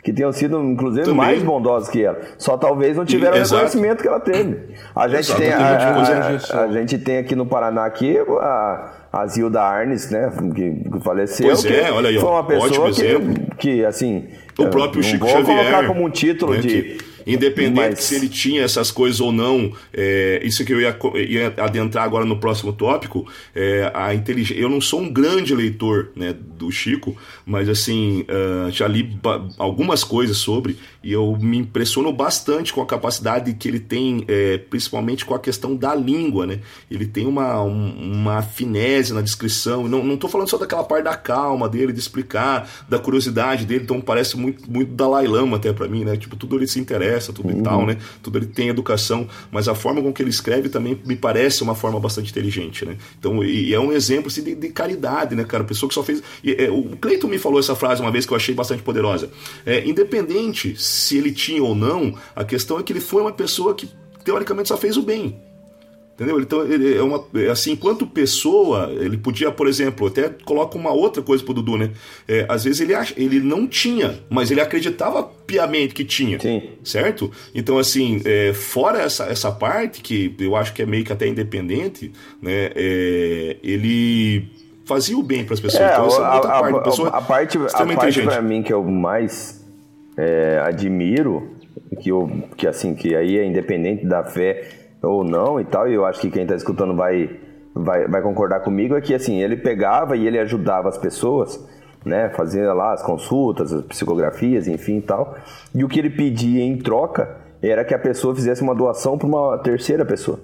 que tenham sido, inclusive, Também. mais bondosas que ela. Só talvez não tiveram o Exato. reconhecimento que ela teve. A gente, tem, a, a- a gente tem aqui no Paraná aqui a, a Zilda Arnes, né? Que, que faleceu. Pois que é, olha aí, Foi uma pessoa ótimo que, exemplo. que, assim. O próprio Chico vou Xavier. colocar como um título né, de. Independente mas- se ele tinha essas coisas ou não, é, isso que eu ia, ia adentrar agora no próximo tópico, é, a inteligência. Eu não sou um grande leitor né, do Chico, mas assim, ah, já li algumas coisas sobre e eu me impressiono bastante com a capacidade que ele tem, é, principalmente com a questão da língua, né? Ele tem uma, um- uma finese na descrição. Não, não tô falando só daquela parte da calma dele, de explicar, da curiosidade dele, então parece muito, muito Dalai Lama até pra mim, né? Tipo, tudo ele se interessa, tudo e tal, né? Tudo ele tem educação, mas a forma com que ele escreve também me parece uma forma bastante inteligente, né? Então, e, e é um exemplo assim, de, de caridade, né, cara? Pessoa que só fez. e, é, o Cleiton me falou essa frase uma vez que eu achei bastante poderosa. É, independente se ele tinha ou não, a questão é que ele foi uma pessoa que teoricamente só fez o bem. Entendeu? Então, ele é uma. é Assim, enquanto pessoa, ele podia, por exemplo, até coloca uma outra coisa pro Dudu, né? É, às vezes ele, ach, ele não tinha, mas ele acreditava piamente que tinha. Sim. Certo? Então, assim, é, fora essa, essa parte, que eu acho que é meio que até independente, né? é, ele fazia o bem para as pessoas. É, então, essa é a, outra a- parte. a- pessoa a parte, a parte pra mim que eu mais é, admiro, que, eu, que assim, que aí é independente da fé ou não e tal, e eu acho que quem tá escutando vai, vai, vai concordar comigo, é que assim, ele pegava e ele ajudava as pessoas, né, fazia lá as consultas, as psicografias, enfim e tal, e o que ele pedia em troca era que a pessoa fizesse uma doação para uma terceira pessoa.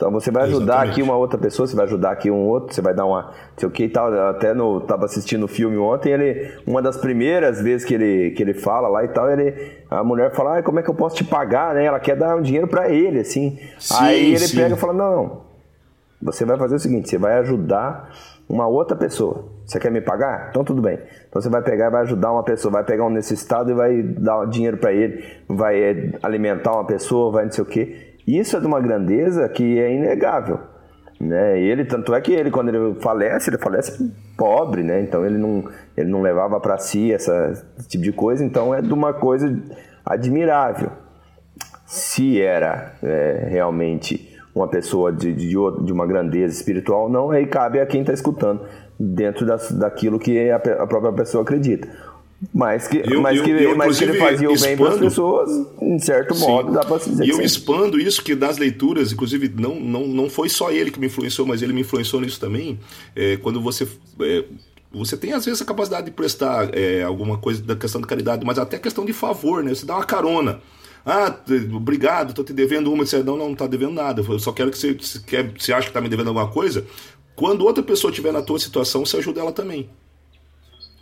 Então você vai ajudar Exatamente. aqui uma outra pessoa, você vai ajudar aqui um outro, você vai dar uma, sei o que e tal. Até no tava assistindo o filme ontem, ele uma das primeiras vezes que ele que ele fala lá e tal, ele a mulher fala: ah, "Como é que eu posso te pagar?", né? Ela quer dar um dinheiro pra ele assim. Sim, Aí ele sim. pega e fala: "Não. Você vai fazer o seguinte, você vai ajudar uma outra pessoa. Você quer me pagar? Então tudo bem. Então você vai pegar e vai ajudar uma pessoa, vai pegar um necessitado e vai dar dinheiro pra ele, vai eh, alimentar uma pessoa, vai não sei o quê. Isso é de uma grandeza que é inegável. Né? Ele, tanto é que ele, quando ele falece, ele falece pobre, né? Então ele não, ele não levava pra si essa, esse tipo de coisa, então é de uma coisa admirável se era é, realmente uma pessoa de, de, de uma grandeza espiritual, não, aí cabe a quem está escutando, dentro das, daquilo que a, a própria pessoa acredita. Mas que, Eu- mas que, eu, mas que ele fazia o bem para as pessoas, em certo Sim. modo, dá para se dizer E eu sim. expando isso, que das leituras, inclusive, não, não, não foi só ele que me influenciou, mas ele me influenciou nisso também. É, quando você. é, você tem às vezes a capacidade de prestar é, alguma coisa da questão de caridade, mas até questão de favor, né? Você dá uma carona. Ah, obrigado, tô te devendo uma. Você não, não, não tá devendo nada. Eu só quero que você, você, quer, você acha que tá me devendo alguma coisa. Quando outra pessoa estiver na tua situação, você ajuda ela também.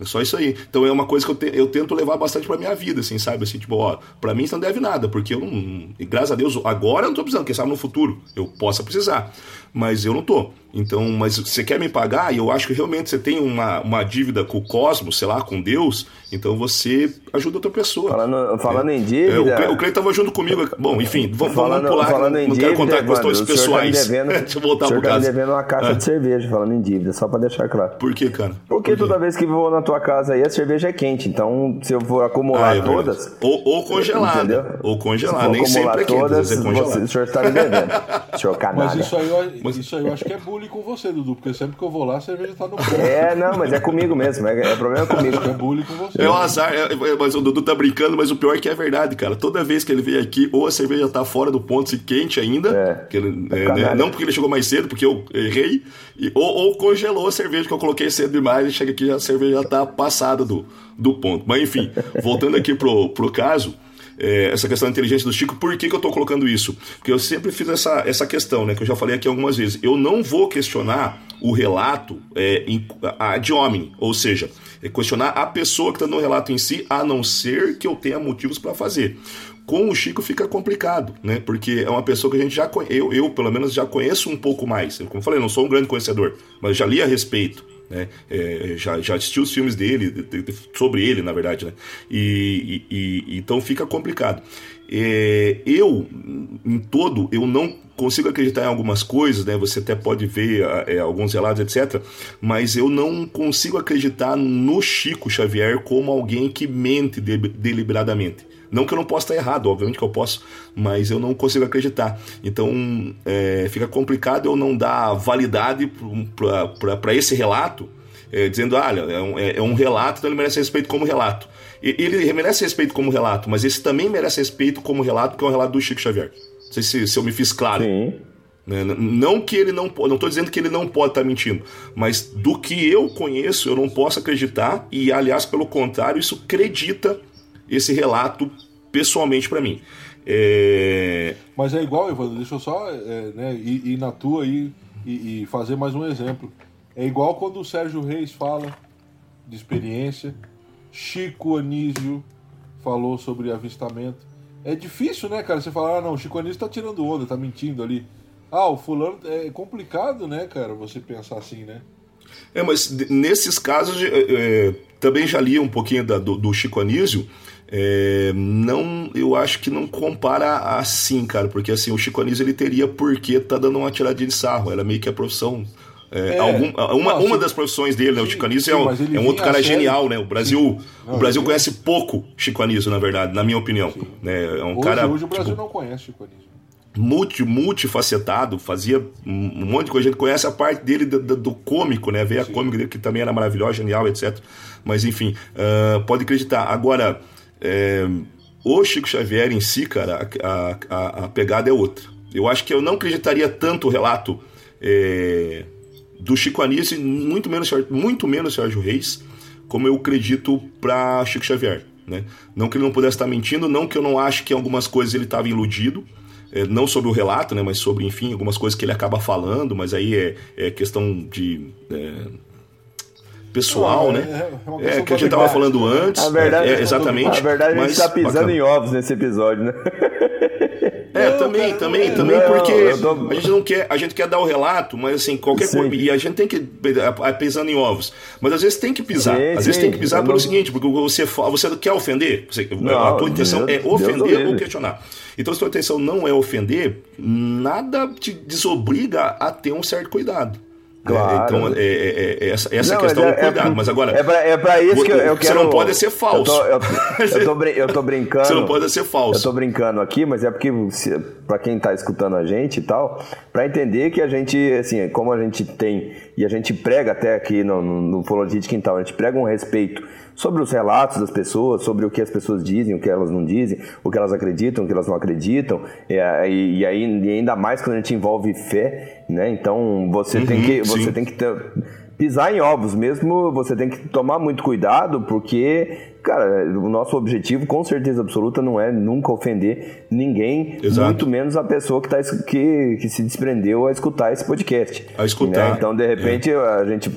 É só isso aí. Então é uma coisa que eu, te- eu tento levar bastante pra minha vida, assim, sabe? Assim, tipo, ó, pra mim você não deve nada, porque eu não. Graças a Deus, agora eu não tô precisando, quem sabe no futuro eu possa precisar. Mas eu não tô. Então, mas você quer me pagar, e eu acho que realmente você tem uma, uma dívida com o cosmos, sei lá, com Deus, então você ajuda outra pessoa. Falando, falando em É, dívida... o, Cle, o Cleiton tava junto comigo. Bom, enfim, vamos, Falando, vamos pular. falando não em não dívida, quero contar mano, questões senhor pessoais. Tá devendo, Deixa eu voltar pro tá me caso. devendo uma caixa Ah. de cerveja, falando em dívida, só para deixar claro. Por que, cara? Porque Por quê? toda vez que vou na tua casa aí, a cerveja é quente. Então, se eu for acumular Ah, é todas. Ou, ou congelada. Entendeu? Ou congelada. Nem sempre é quente, às todas, é congelada. você, o senhor está me devendo. senhor Mas canalha. isso aí, eu, isso aí eu acho que é bullying com você, Dudu, porque sempre que eu vou lá, a cerveja tá no ponto. É, não, mas é comigo mesmo. É, é problema comigo. É bullying com você. É o azar, é- é- mas o Dudu tá brincando, mas o pior é que é verdade, cara. Toda vez que ele vem aqui, ou a cerveja tá fora do ponto, se quente ainda, É. que ele- é, Canalha. né, não porque ele chegou mais cedo, porque eu errei, e- ou, ou congelou a cerveja que eu coloquei cedo demais e chega aqui e a cerveja já tá passada do, do ponto. Mas enfim, voltando aqui pro, pro caso. É, essa questão da inteligência do Chico, por que, que eu tô colocando isso? Porque eu sempre fiz essa, essa questão, né? Que eu já falei aqui algumas vezes. Eu não vou questionar o relato é, em, a, de homem, ou seja, é questionar a pessoa que está no relato em si, a não ser que eu tenha motivos para fazer. Com o Chico fica complicado, né? Porque é uma pessoa que a gente já eu, eu pelo menos já conheço um pouco mais. Como eu falei, não sou um grande conhecedor, mas já li a respeito. Né? É, já, já assisti os filmes dele, sobre ele, na verdade, né? E, e, e então fica complicado. É, eu, em todo, eu não consigo acreditar em algumas coisas, né? Você até pode ver é, alguns relatos, etc. Mas eu não consigo acreditar no Chico Xavier como alguém que mente de, deliberadamente. Não que eu não possa estar errado, obviamente que eu posso, mas eu não consigo acreditar. Então é, fica complicado eu não dar validade para esse relato, é, dizendo, olha, é um, é, é um, relato, então ele merece respeito como relato. Ele merece respeito como relato, mas esse também merece respeito como relato, porque é um relato do Chico Xavier. Não sei se, se eu me fiz claro. Sim. Né, não que ele não não estou dizendo que ele não pode estar mentindo, mas do que eu conheço, eu não posso acreditar, e aliás, pelo contrário, isso acredita esse relato pessoalmente para mim. É... Mas é igual, Evandro, deixa eu só é, né, ir, ir, na tua aí e, e, fazer mais um exemplo. É igual quando o Sérgio Reis fala de experiência, Chico Anísio falou sobre avistamento. É difícil, né, cara? Você falar, ah, não, o Chico Anísio tá tirando onda, tá mentindo ali. Ah, o fulano. É complicado, né, cara, você pensar assim, né? É, mas nesses casos, é, é, também já li um pouquinho da, do, do Chico Anísio. É, não, eu acho que não compara assim, cara, porque assim, o Chico Anísio ele teria porque tá dando uma tiradinha de sarro, era meio que a profissão. É, é, algum, uma, uma das profissões dele, né? O Chico Anísio sim, é, um, é outro cara genial, né? O Brasil, não, o Brasil conhece pouco Chico Anísio, na verdade, na minha opinião. Né? É um hoje, cara. Hoje o Brasil tipo, não conhece Chico Anísio multi, multifacetado, fazia um monte de coisa. A gente conhece a parte dele do, do, do cômico, né? Ver a cômica dele, que também era maravilhosa, genial, etc. Mas enfim, uh, pode acreditar. Agora, é, o Chico Xavier em si, cara, a, a, a, pegada é outra. Eu acho que eu não acreditaria tanto o relato é, do Chico Anísio, muito menos, muito menos Sérgio Reis, como eu acredito para Chico Xavier. Né? Não que ele não pudesse estar mentindo, não que eu não acho que em algumas coisas ele estava iludido, é, não sobre o relato, né, mas sobre, enfim, algumas coisas que ele acaba falando, mas aí é, é questão de. É, pessoal, não, né? É, é, é que a gente estava falando antes. A verdade, é, exatamente. A verdade, a gente está pisando bacana. em ovos nesse episódio, né? É, também, também, também, porque tô... a gente não quer, a gente quer dar o relato, mas assim, qualquer coisa. E a gente tem que pisando em ovos. Mas às vezes tem que pisar. Sim, às sim. vezes tem que pisar pelo não... seguinte, porque você, você quer ofender. Você, não, a tua intenção Deus, é ofender ou questionar. Então, se a tua intenção não é ofender, nada te desobriga a ter um certo cuidado. Claro. Então, é, é, é essa, essa não, questão é, cuidado. mas agora. É pra, é pra isso que eu, eu quero. Você não pode ser falso. Eu tô, eu, eu, tô, eu tô brincando. Você não pode ser falso. Eu tô brincando aqui, mas é porque, para quem tá escutando a gente e tal, para entender que a gente, assim, como a gente tem, e a gente prega até aqui no, no, no de Quintal, a gente prega um respeito sobre os relatos das pessoas, sobre o que as pessoas dizem, o que elas não dizem, o que elas acreditam, o que elas não acreditam, e, e, e aí e ainda mais quando a gente envolve fé, né? Então você uhum, tem que você sim. tem que ter, pisar em ovos mesmo, você tem que tomar muito cuidado, porque, cara, o nosso objetivo, com certeza absoluta, não é nunca ofender ninguém, Exato. muito menos a pessoa que, tá, que, que se desprendeu a escutar esse podcast. A escutar. Né? Então, de repente, é. a gente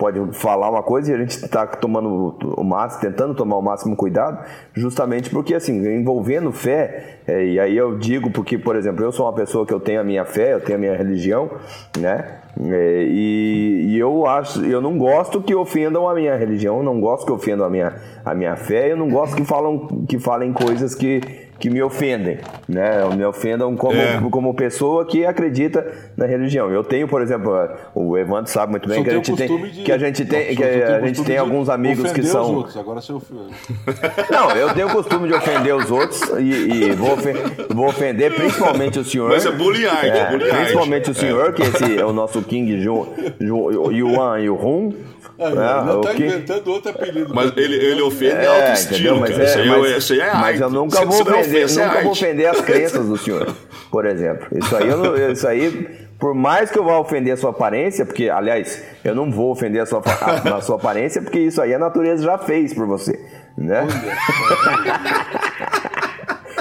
pode falar uma coisa e a gente está tomando o máximo, tentando tomar o máximo cuidado, justamente porque assim, envolvendo fé, é, e aí eu digo porque, por exemplo, eu sou uma pessoa que eu tenho a minha fé, eu tenho a minha religião, né? É, e, e, eu acho, eu não gosto que ofendam a minha religião, não gosto que ofendam a minha, a minha fé, eu não gosto que falam que falem coisas que que me ofendem, né? Me ofendam como, é. como pessoa que acredita na religião. Eu tenho, por exemplo, o Evandro sabe muito bem que a gente tem de... que a gente tem que a gente tem alguns amigos que são. Os outros. Agora você ofende. Não, eu tenho o costume de ofender os outros e, e vou, ofender, vou ofender principalmente o senhor. Mas é bullying art, é, bullying Principalmente o senhor, é. que esse é o nosso King Ju, Ju, Yuan Yuhun. É, já tá que... inventando outro apelido. Mas ele, ele ofende é, alto estilo, mas cara. É, isso, aí, é- mas, isso aí é Mas eu nunca vou ofender, nunca vou ofender as crenças do senhor, por exemplo. Isso aí, eu, isso aí, por mais que eu vá ofender a sua aparência, porque, aliás, eu não vou ofender a sua, a, a sua aparência, porque isso aí a natureza já fez por você, né?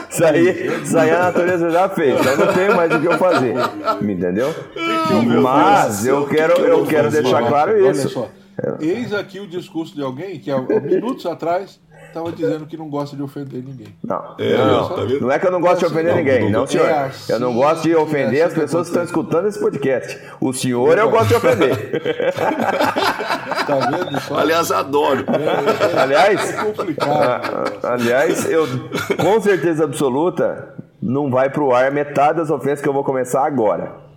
Isso aí, isso aí a natureza já fez, então não tem mais o que eu fazer. Me entendeu? eu. Mas eu quero, eu quero deixar claro Olha isso. Eis aqui o discurso de alguém que há minutos atrás estava dizendo que não gosta de ofender ninguém. Não, É, não, tá vendo? não é que eu não gosto de ofender Não, ninguém, não, não, não. senhor. É assim, Eu não gosto de ofender é as assim que pessoas que estão escutando esse podcast. O senhor eu gosto de ofender. Tá vendo só? Aliás, adoro. Aliás, É complicado. aliás, eu com certeza absoluta não vai pro ar metade das ofensas que eu vou começar agora.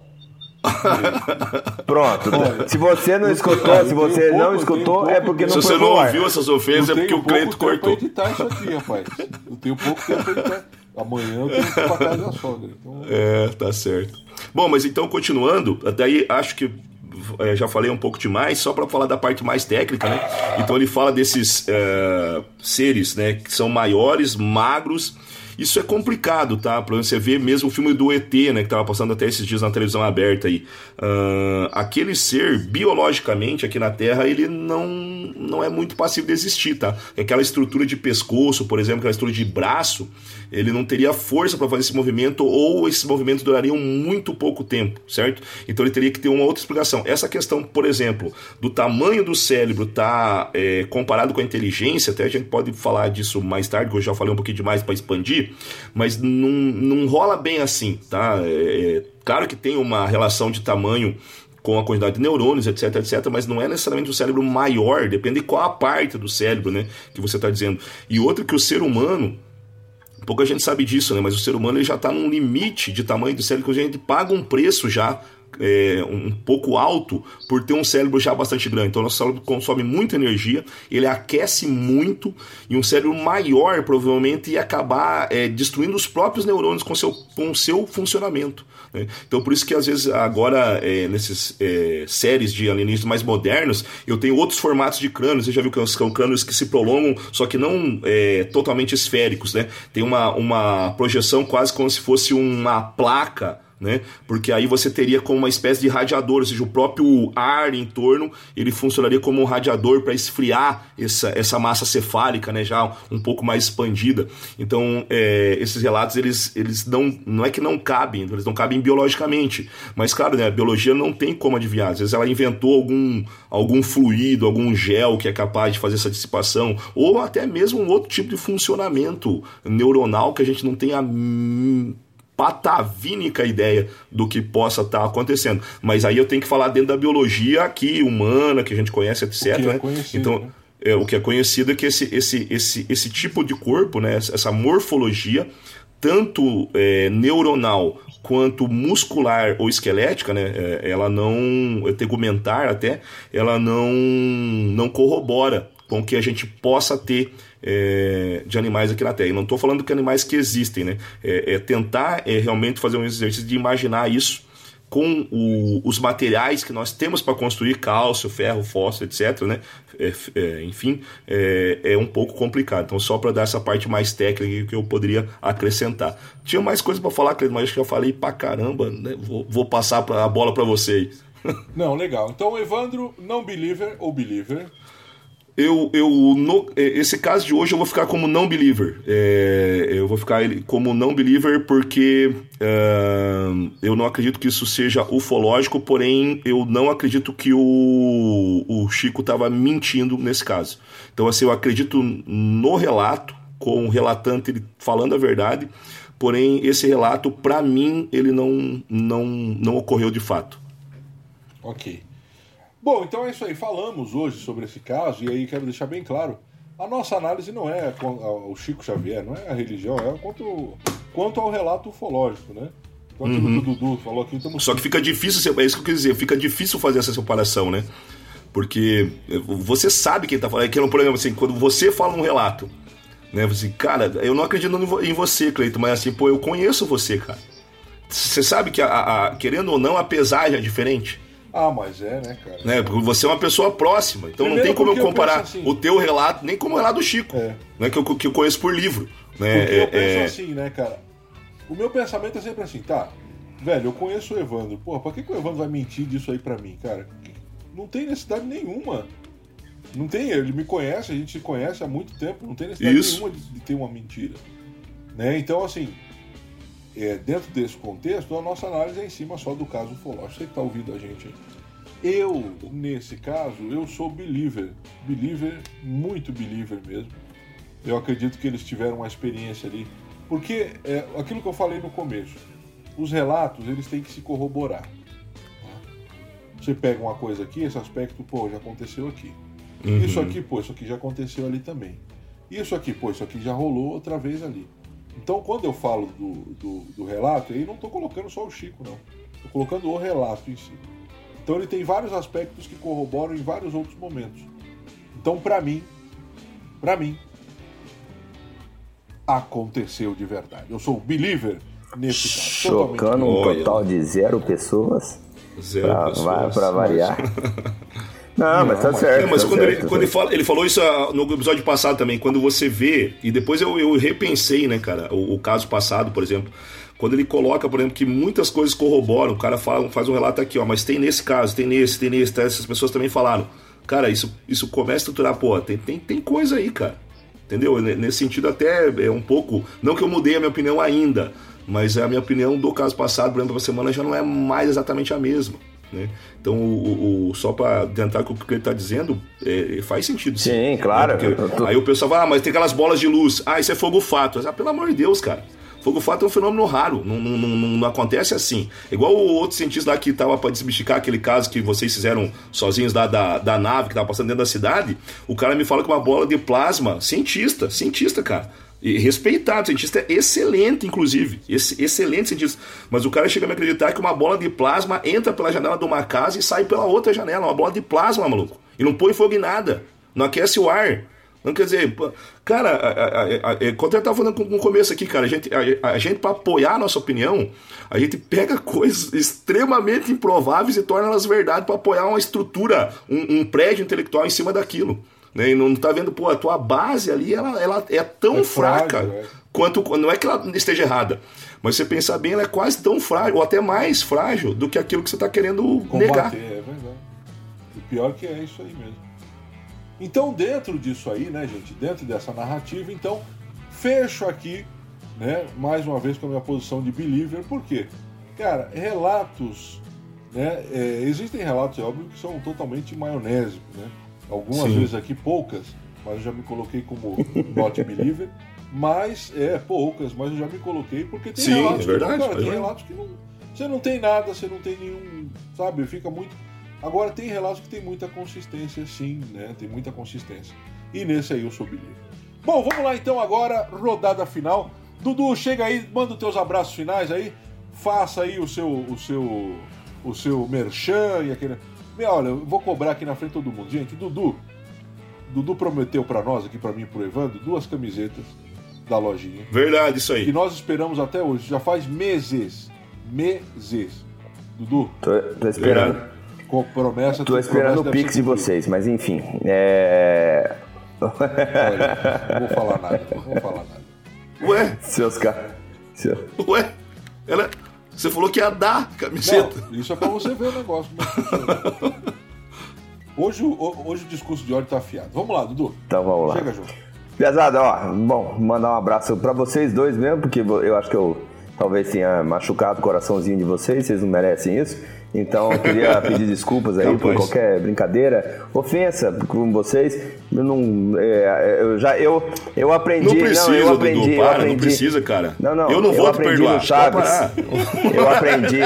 Pronto. Se você não escutou, se eu você tenho não pouco, eu escutou, tenho é porque Se não você foi não pro ar. ouviu essas ofensas, é Eu porque tenho o Cleito pouco tempo pra cortou. editar isso aqui, rapaz. Eu tenho pouco tempo pra editar. Amanhã eu tenho que ir pra casa da sogra. Então, É, tá certo. Bom, mas então, continuando, daí acho que é, já falei um pouco demais, só para falar da parte mais técnica, né? Então ele fala desses é, seres, né, que são maiores, magros. Isso é complicado, tá? Pra você ver mesmo o filme do ET, né? Que tava passando até esses dias na televisão aberta aí. Ah, aquele ser, biologicamente, aqui na Terra, ele não, não é muito passivo de existir, tá? Aquela estrutura de pescoço, por exemplo, aquela estrutura de braço, ele não teria força para fazer esse movimento ou esses movimentos durariam muito pouco tempo, certo? Então ele teria que ter uma outra explicação. Essa questão, por exemplo, do tamanho do cérebro tá é, comparado com a inteligência, até a gente pode falar disso mais tarde, que eu já falei um pouquinho demais para expandir, mas não, não rola bem assim, tá? É, é, claro que tem uma relação de tamanho com a quantidade de neurônios, etc, etc, mas não é necessariamente o cérebro maior, depende de qual a parte do cérebro, né, que você está dizendo. E outra que o ser humano, pouca gente sabe disso, né, mas o ser humano ele já está num limite de tamanho do cérebro que a gente paga um preço já é, um pouco alto por ter um cérebro já bastante grande. Então, nosso cérebro consome muita energia, ele aquece muito e um cérebro maior provavelmente ia acabar é, destruindo os próprios neurônios com seu, com seu funcionamento. né? Então, por isso que às vezes agora, é, nesses é, séries de alienígenas mais modernos, eu tenho outros formatos de crânios. Você já viu que são crânios que se prolongam, só que não é, totalmente esféricos, né? Tem uma, uma projeção quase como se fosse uma placa né? Porque aí você teria como uma espécie de radiador, ou seja, o próprio ar em torno ele funcionaria como um radiador para esfriar essa, essa massa cefálica, né? Já um pouco mais expandida. Então, é, esses relatos eles, eles não, não é que não cabem, eles não cabem biologicamente, mas claro, né? A biologia não tem como adivinhar. Às vezes ela inventou algum algum fluido, algum gel que é capaz de fazer essa dissipação, ou até mesmo um outro tipo de funcionamento neuronal que a gente não tem a patavínica ideia do que possa estar acontecendo. Mas aí eu tenho que falar dentro da biologia aqui, humana, que a gente conhece, etc. É né? então, né? é, o que é conhecido é que esse, esse, esse, esse tipo de corpo, né, essa morfologia, tanto é, neuronal quanto muscular ou esquelética, né, é, ela não, tegumentar até, ela não, não corrobora com o que a gente possa ter é, de animais aqui na Terra. E não estou falando que animais que existem, né? É, é tentar é, realmente fazer um exercício de imaginar isso com o, os materiais que nós temos para construir cálcio, ferro, fósforo, etc. Né? É, é, enfim, é, é, um pouco complicado. Então, só para dar essa parte mais técnica que eu poderia acrescentar. Tinha mais coisas para falar, Cleiton, mas acho que eu falei para caramba. Né? Vou, vou, passar a bola para vocês. Não, legal. Então, Evandro, não believer ou believer? Eu, eu no, esse caso de hoje eu vou ficar como não believer. É, eu vou ficar como não believer porque uh, eu não acredito que isso seja ufológico, porém eu não acredito que o, o Chico estava mentindo nesse caso. Então, assim, eu acredito no relato, com o relatante ele falando a verdade, porém esse relato, para mim, ele não, não, não ocorreu de fato. Ok. Bom, então é isso aí. Falamos hoje sobre esse caso, e aí quero deixar bem claro: a nossa análise não é o Chico Xavier, não é a religião, é quanto, quanto ao relato ufológico, né? Então aquilo uhum. que o Dudu falou aqui. Estamos... Só que fica difícil, é isso que eu quis dizer, fica difícil fazer essa separação, né? Porque você sabe quem tá falando. Aqui no programa, assim, quando você fala um relato, né? Você, cara, eu não acredito em você, Cleito, mas assim, pô, eu conheço você, cara. Você sabe que, a, a, querendo ou não, a pesagem é diferente. Ah, mas é, né, cara? Né? Porque você é uma pessoa próxima. Então Primeiro não tem como eu comparar eu assim, o teu relato, nem como o relato do Chico. É. Né? Que, eu, que eu conheço por livro. Né? Porque eu penso é... assim, né, cara? O meu pensamento é sempre assim, tá? Velho, eu conheço o Evandro. Porra, pra que, que o Evandro vai mentir disso aí pra mim, cara? Não tem necessidade nenhuma. Não tem, ele me conhece, a gente se conhece há muito tempo, não tem necessidade Isso. nenhuma de, de ter uma mentira. Né? Então, assim, é, dentro desse contexto, a nossa análise é em cima só do caso ufológico. Você que está ouvindo a gente aí. Eu, nesse caso, eu sou believer. Believer, muito believer mesmo. Eu acredito que eles tiveram uma experiência ali. Porque é aquilo que eu falei no começo. Os relatos, eles têm que se corroborar. Você pega uma coisa aqui, esse aspecto, pô, já aconteceu aqui. Uhum. Isso aqui, pô, isso aqui já aconteceu ali também. Isso aqui, pô, isso aqui já rolou outra vez ali. Então, quando eu falo do, do, do relato, aí não estou colocando só o Chico, não. Estou colocando o relato em si. Então, ele tem vários aspectos que corroboram em vários outros momentos. Então, para mim, para mim, aconteceu de verdade. Eu sou believer nesse caso. Chocando um total de zero pessoas. Zero pra, pessoas. Para variar. Não, mas tá certo. É, mas tá quando, certo, ele, quando ele, fala, ele falou isso ah, no episódio passado também, quando você vê, e depois eu, eu repensei, né, cara, o, o, caso passado, por exemplo, quando ele coloca, por exemplo, que muitas coisas corroboram, o cara fala, faz um relato aqui, ó, mas tem nesse caso, tem nesse, tem nesse, tá, essas pessoas também falaram. Cara, isso, isso começa a estruturar, pô, tem, tem, tem coisa aí, cara. Entendeu? Nesse sentido, até é um pouco. Não que eu mudei a minha opinião ainda, mas a minha opinião do caso passado, por exemplo, a semana já não é mais exatamente a mesma. Né? Então, o, o só para adiantar com o que ele está dizendo, é, faz sentido. Sim, sim claro. Né? Tô... Aí o pessoal fala, ah, mas tem aquelas bolas de luz. Ah, isso é fogo fato. Ah, pelo amor de Deus, cara. Fogo fato é um fenômeno raro, não, não, não, não acontece assim. Igual o outro cientista lá que estava para desmistificar aquele caso que vocês fizeram sozinhos lá da, da nave que estava passando dentro da cidade, o cara me fala que uma bola de plasma, cientista, cientista, cara e respeitado, cientista é excelente, inclusive. Esse, excelente cientista. Mas o cara chega a me acreditar que uma bola de plasma entra pela janela de uma casa e sai pela outra janela. Uma bola de plasma, maluco. E não põe fogo em nada. Não aquece o ar. Não quer dizer, cara, a, a, quando eu tava falando no começo aqui, cara, a gente, a, gente para apoiar a nossa opinião, a gente pega coisas extremamente improváveis e torna elas verdade para apoiar uma estrutura, um, um prédio intelectual em cima daquilo. Né? E não tá vendo, pô, a tua base ali ela, ela é tão é fraca frágil, é. quanto. Não é que ela esteja errada, mas você pensar bem, ela é quase tão frágil, ou até mais frágil do que aquilo que você está querendo Combater, negar. É verdade. O pior que é isso aí mesmo. Então, dentro disso aí, né, gente, dentro dessa narrativa, então, fecho aqui, né, mais uma vez com a minha posição de believer, por quê? Cara, relatos, né, é, existem relatos, é óbvio, que são totalmente maionese, né? Algumas Sim. vezes aqui, poucas, mas eu já me coloquei como not believer. Mas, é, poucas, mas eu já me coloquei porque tem Sim, relatos é verdade, que, cara, tem relatos que não. Você não tem nada, você não tem nenhum. Sabe, fica muito. Agora tem relatos que tem muita consistência, sim, né? Tem muita consistência. E nesse aí eu sou believer. Bom, vamos lá então agora, rodada final. Dudu, chega aí, manda os teus abraços finais aí. Faça aí o seu, o seu, o seu merchan e aquele. Meu, olha, eu vou cobrar aqui na frente de todo mundo. Gente, Dudu, Dudu prometeu para nós, aqui para mim e pro Evandro, duas camisetas da lojinha. Verdade, isso aí. Que nós esperamos até hoje, já faz meses. Meses. Dudu? Tô, tô esperando. Com promessa. Tô esperando o pix de vocês, mas enfim. É. Olha, não vou falar nada, não vou falar nada. Ué? Seus caras. Seu... Ué? Ela. Você falou que ia dar camiseta. Não, isso é pra você ver o negócio. Hoje, hoje o discurso de ódio tá afiado. Vamos lá, Dudu. Então vamos lá. Chega junto. Pesado, ó, bom, mandar um abraço para vocês dois mesmo, porque eu acho que eu talvez tenha machucado o coraçãozinho de vocês, vocês não merecem isso. Então eu queria pedir desculpas aí por qualquer brincadeira, ofensa com vocês. Eu não, é, eu já eu eu aprendi, não precisa, não, eu aprendi, Dudu, eu para, aprendi. não precisa, cara. Não, não, eu não vou eu te aprendi perdoar. Chaves. Eu aprendi.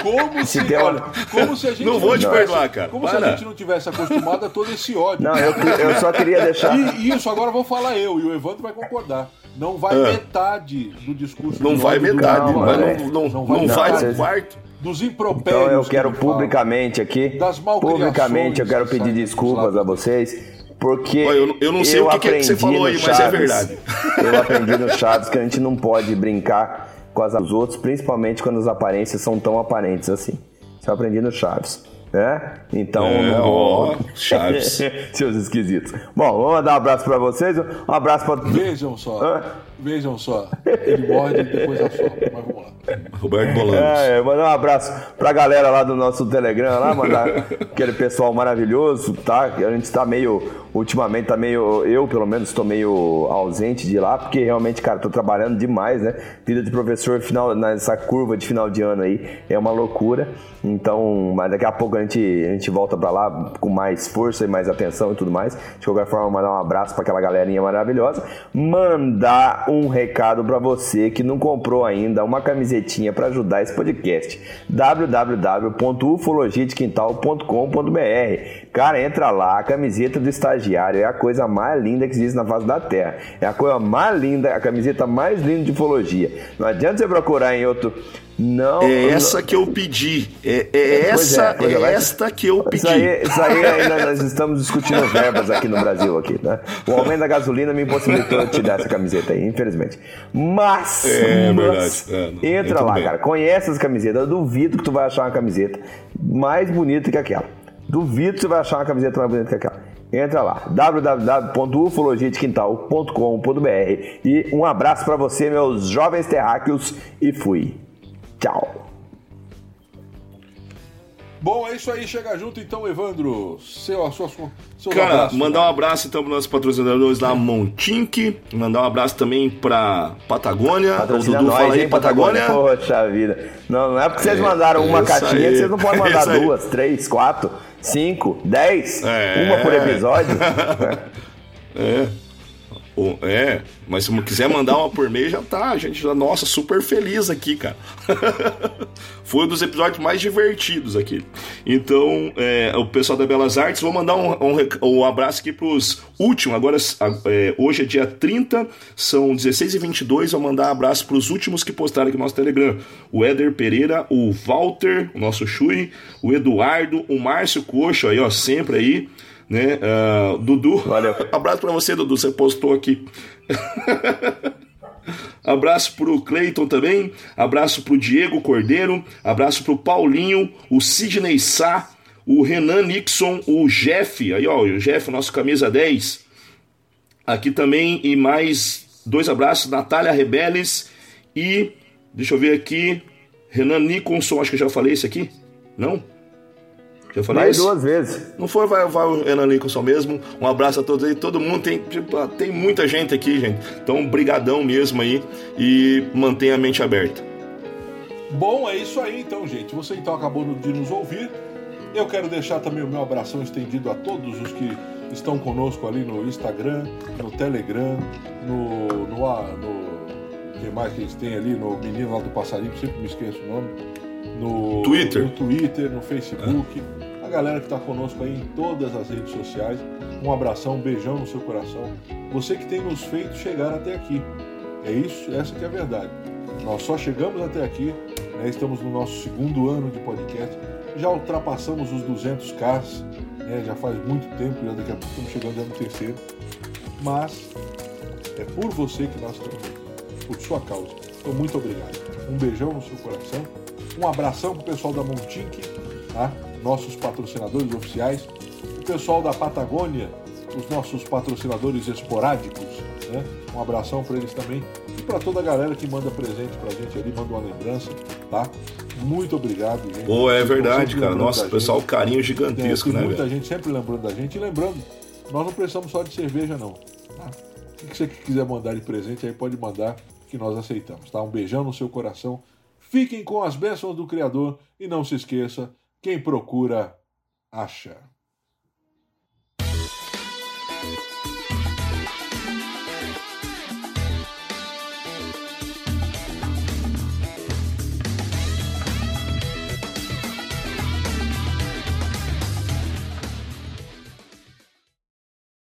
Como se, tem olha, como se a gente não vou te tivesse, perdoar, cara. Como para. se a gente não tivesse acostumado a todo esse ódio. Não, eu, eu só queria deixar. E isso agora vou falar eu e o Evandro vai concordar. Não vai É. metade do discurso Não do vai do metade, mas é. não, não, Não não, vai metade. no quarto. dos impropérios. Então eu que quero fala. publicamente aqui, Das publicamente eu quero que pedir desculpas a vocês, porque Olha, eu- eu não sei o que que é que você aprendi falou aí, no mas é Chaves- verdade. Eu aprendi no Chaves que a gente não pode brincar com as dos outros, principalmente quando as aparências são tão aparentes assim. Isso eu aprendi no Chaves. Né? Então, É, não- ó, Chaves. seus esquisitos. Bom, vamos mandar um abraço pra vocês. Um abraço pra. Vejam só. Vejam só. Ele morde e depois assopra. Mas vamos lá. Roberto Bolanos. É, é, mandar um abraço pra galera lá do nosso Telegram, lá, mandar aquele pessoal maravilhoso, tá? A gente tá meio ultimamente tá meio. Eu, pelo menos, estou meio ausente de lá, porque realmente, cara, tô trabalhando demais, né? Vida de professor final, nessa curva de final de ano aí é uma loucura. Então, mas daqui a pouco a gente, a gente volta para lá com mais força e mais atenção e tudo mais. De qualquer forma, mandar um abraço para aquela galerinha maravilhosa. Mandar um recado para você que não comprou ainda uma camisetinha para ajudar esse podcast. www.ufologiadequintal.com.br Cara, entra lá, a camiseta do estagiário é a coisa mais linda que existe na face da Terra. É a coisa mais linda, a camiseta mais linda de ufologia. Não adianta você procurar em outro não. É essa que eu pedi. É, é essa, é, é esta que eu pedi. Isso aí, isso aí ainda nós estamos discutindo verbas aqui no Brasil, aqui, né? O aumento da gasolina me impossibilitou te dar essa camiseta aí, infelizmente. Mas, é, mas verdade. É, entra lá, bem. cara. Conhece as camisetas. Eu duvido que tu vai achar uma camiseta mais bonita que aquela. Duvido que você vai achar uma camiseta mais bonita que aquela. Entra lá, www.ufologiadequintal.com.br e um abraço para você, meus jovens terráqueos, e fui. Tchau. Bom, é isso aí, chega junto então, Evandro. Seu, sua, seu Cara, abraço, mandar um abraço então para nossos patrocinadores lá, Montink. Mandar um abraço também para Patagônia. O Dudu nós, fala aí, Patagônia. Patagônia. Poxa vida. Não, não é porque vocês é, mandaram uma caixinha que vocês não podem mandar duas, três, quatro, cinco, dez. É. Uma por episódio. é. É, mas se quiser mandar uma por mês, já tá. A gente já, nossa, super feliz aqui, cara. Foi um dos episódios mais divertidos aqui. Então, é, o pessoal da Belas Artes, vou mandar um, um, um abraço aqui pros últimos. Agora, é, hoje é dia 30, são 16 e 22 Vou mandar um abraço pros últimos que postaram aqui no nosso Telegram: o Éder Pereira, o Walter, o nosso Chui, o Eduardo, o Márcio Coxo, aí, ó, sempre aí né? Uh, Dudu, Valeu. abraço para você, Dudu, você postou aqui. abraço pro Cleiton também, abraço pro Diego Cordeiro, abraço pro Paulinho, o Sidney Sá, o Renan Nixon, o Jeff, aí ó, o Jeff, nosso camisa 10. Aqui também e mais dois abraços, Natália Rebeles e deixa eu ver aqui, Renan Nicholson, acho que eu já falei esse aqui. Não? Já falei Mais isso? duas vezes. Não foi, vai, vai o Renan Nicholson mesmo. Um abraço a todos aí. Todo mundo tem, tipo, tem muita gente aqui, gente. Então, brigadão mesmo aí e mantenha a mente aberta. Bom, é isso aí então, gente. Você então acabou de nos ouvir. Eu quero deixar também o meu abração estendido a todos os que estão conosco ali no Instagram, no Telegram, no. no, no que mais que eles têm ali? No Menino lá do Passarinho, sempre me esqueço o nome. No Twitter, no, Twitter, no Facebook. É galera que está conosco aí em todas as redes sociais. Um abração, um beijão no seu coração. Você que tem nos feito chegar até aqui. É isso, essa que é a verdade. Nós só chegamos até aqui, né? estamos no nosso segundo ano de podcast, já ultrapassamos os 200k, né? já faz muito tempo, já daqui a pouco estamos chegando no terceiro. Mas é por você que nós estamos aqui, por sua causa. Então, muito obrigado. Um beijão no seu coração, um abração pro pessoal da Montink, tá? Nossos patrocinadores oficiais, o pessoal da Patagônia, os nossos patrocinadores esporádicos, né? Um abração para eles também e para toda a galera que manda presente para a gente ali, manda uma lembrança, tá? Muito obrigado, gente. Pô, é verdade, cara. Nossa, pessoal, carinho gigantesco, é, né? Muita gente sempre lembrando da gente e lembrando, nós não precisamos só de cerveja, não. Tá? O que você quiser mandar de presente aí pode mandar que nós aceitamos, tá? Um beijão no seu coração. Fiquem com as bênçãos do Criador e não se esqueça quem procura, acha.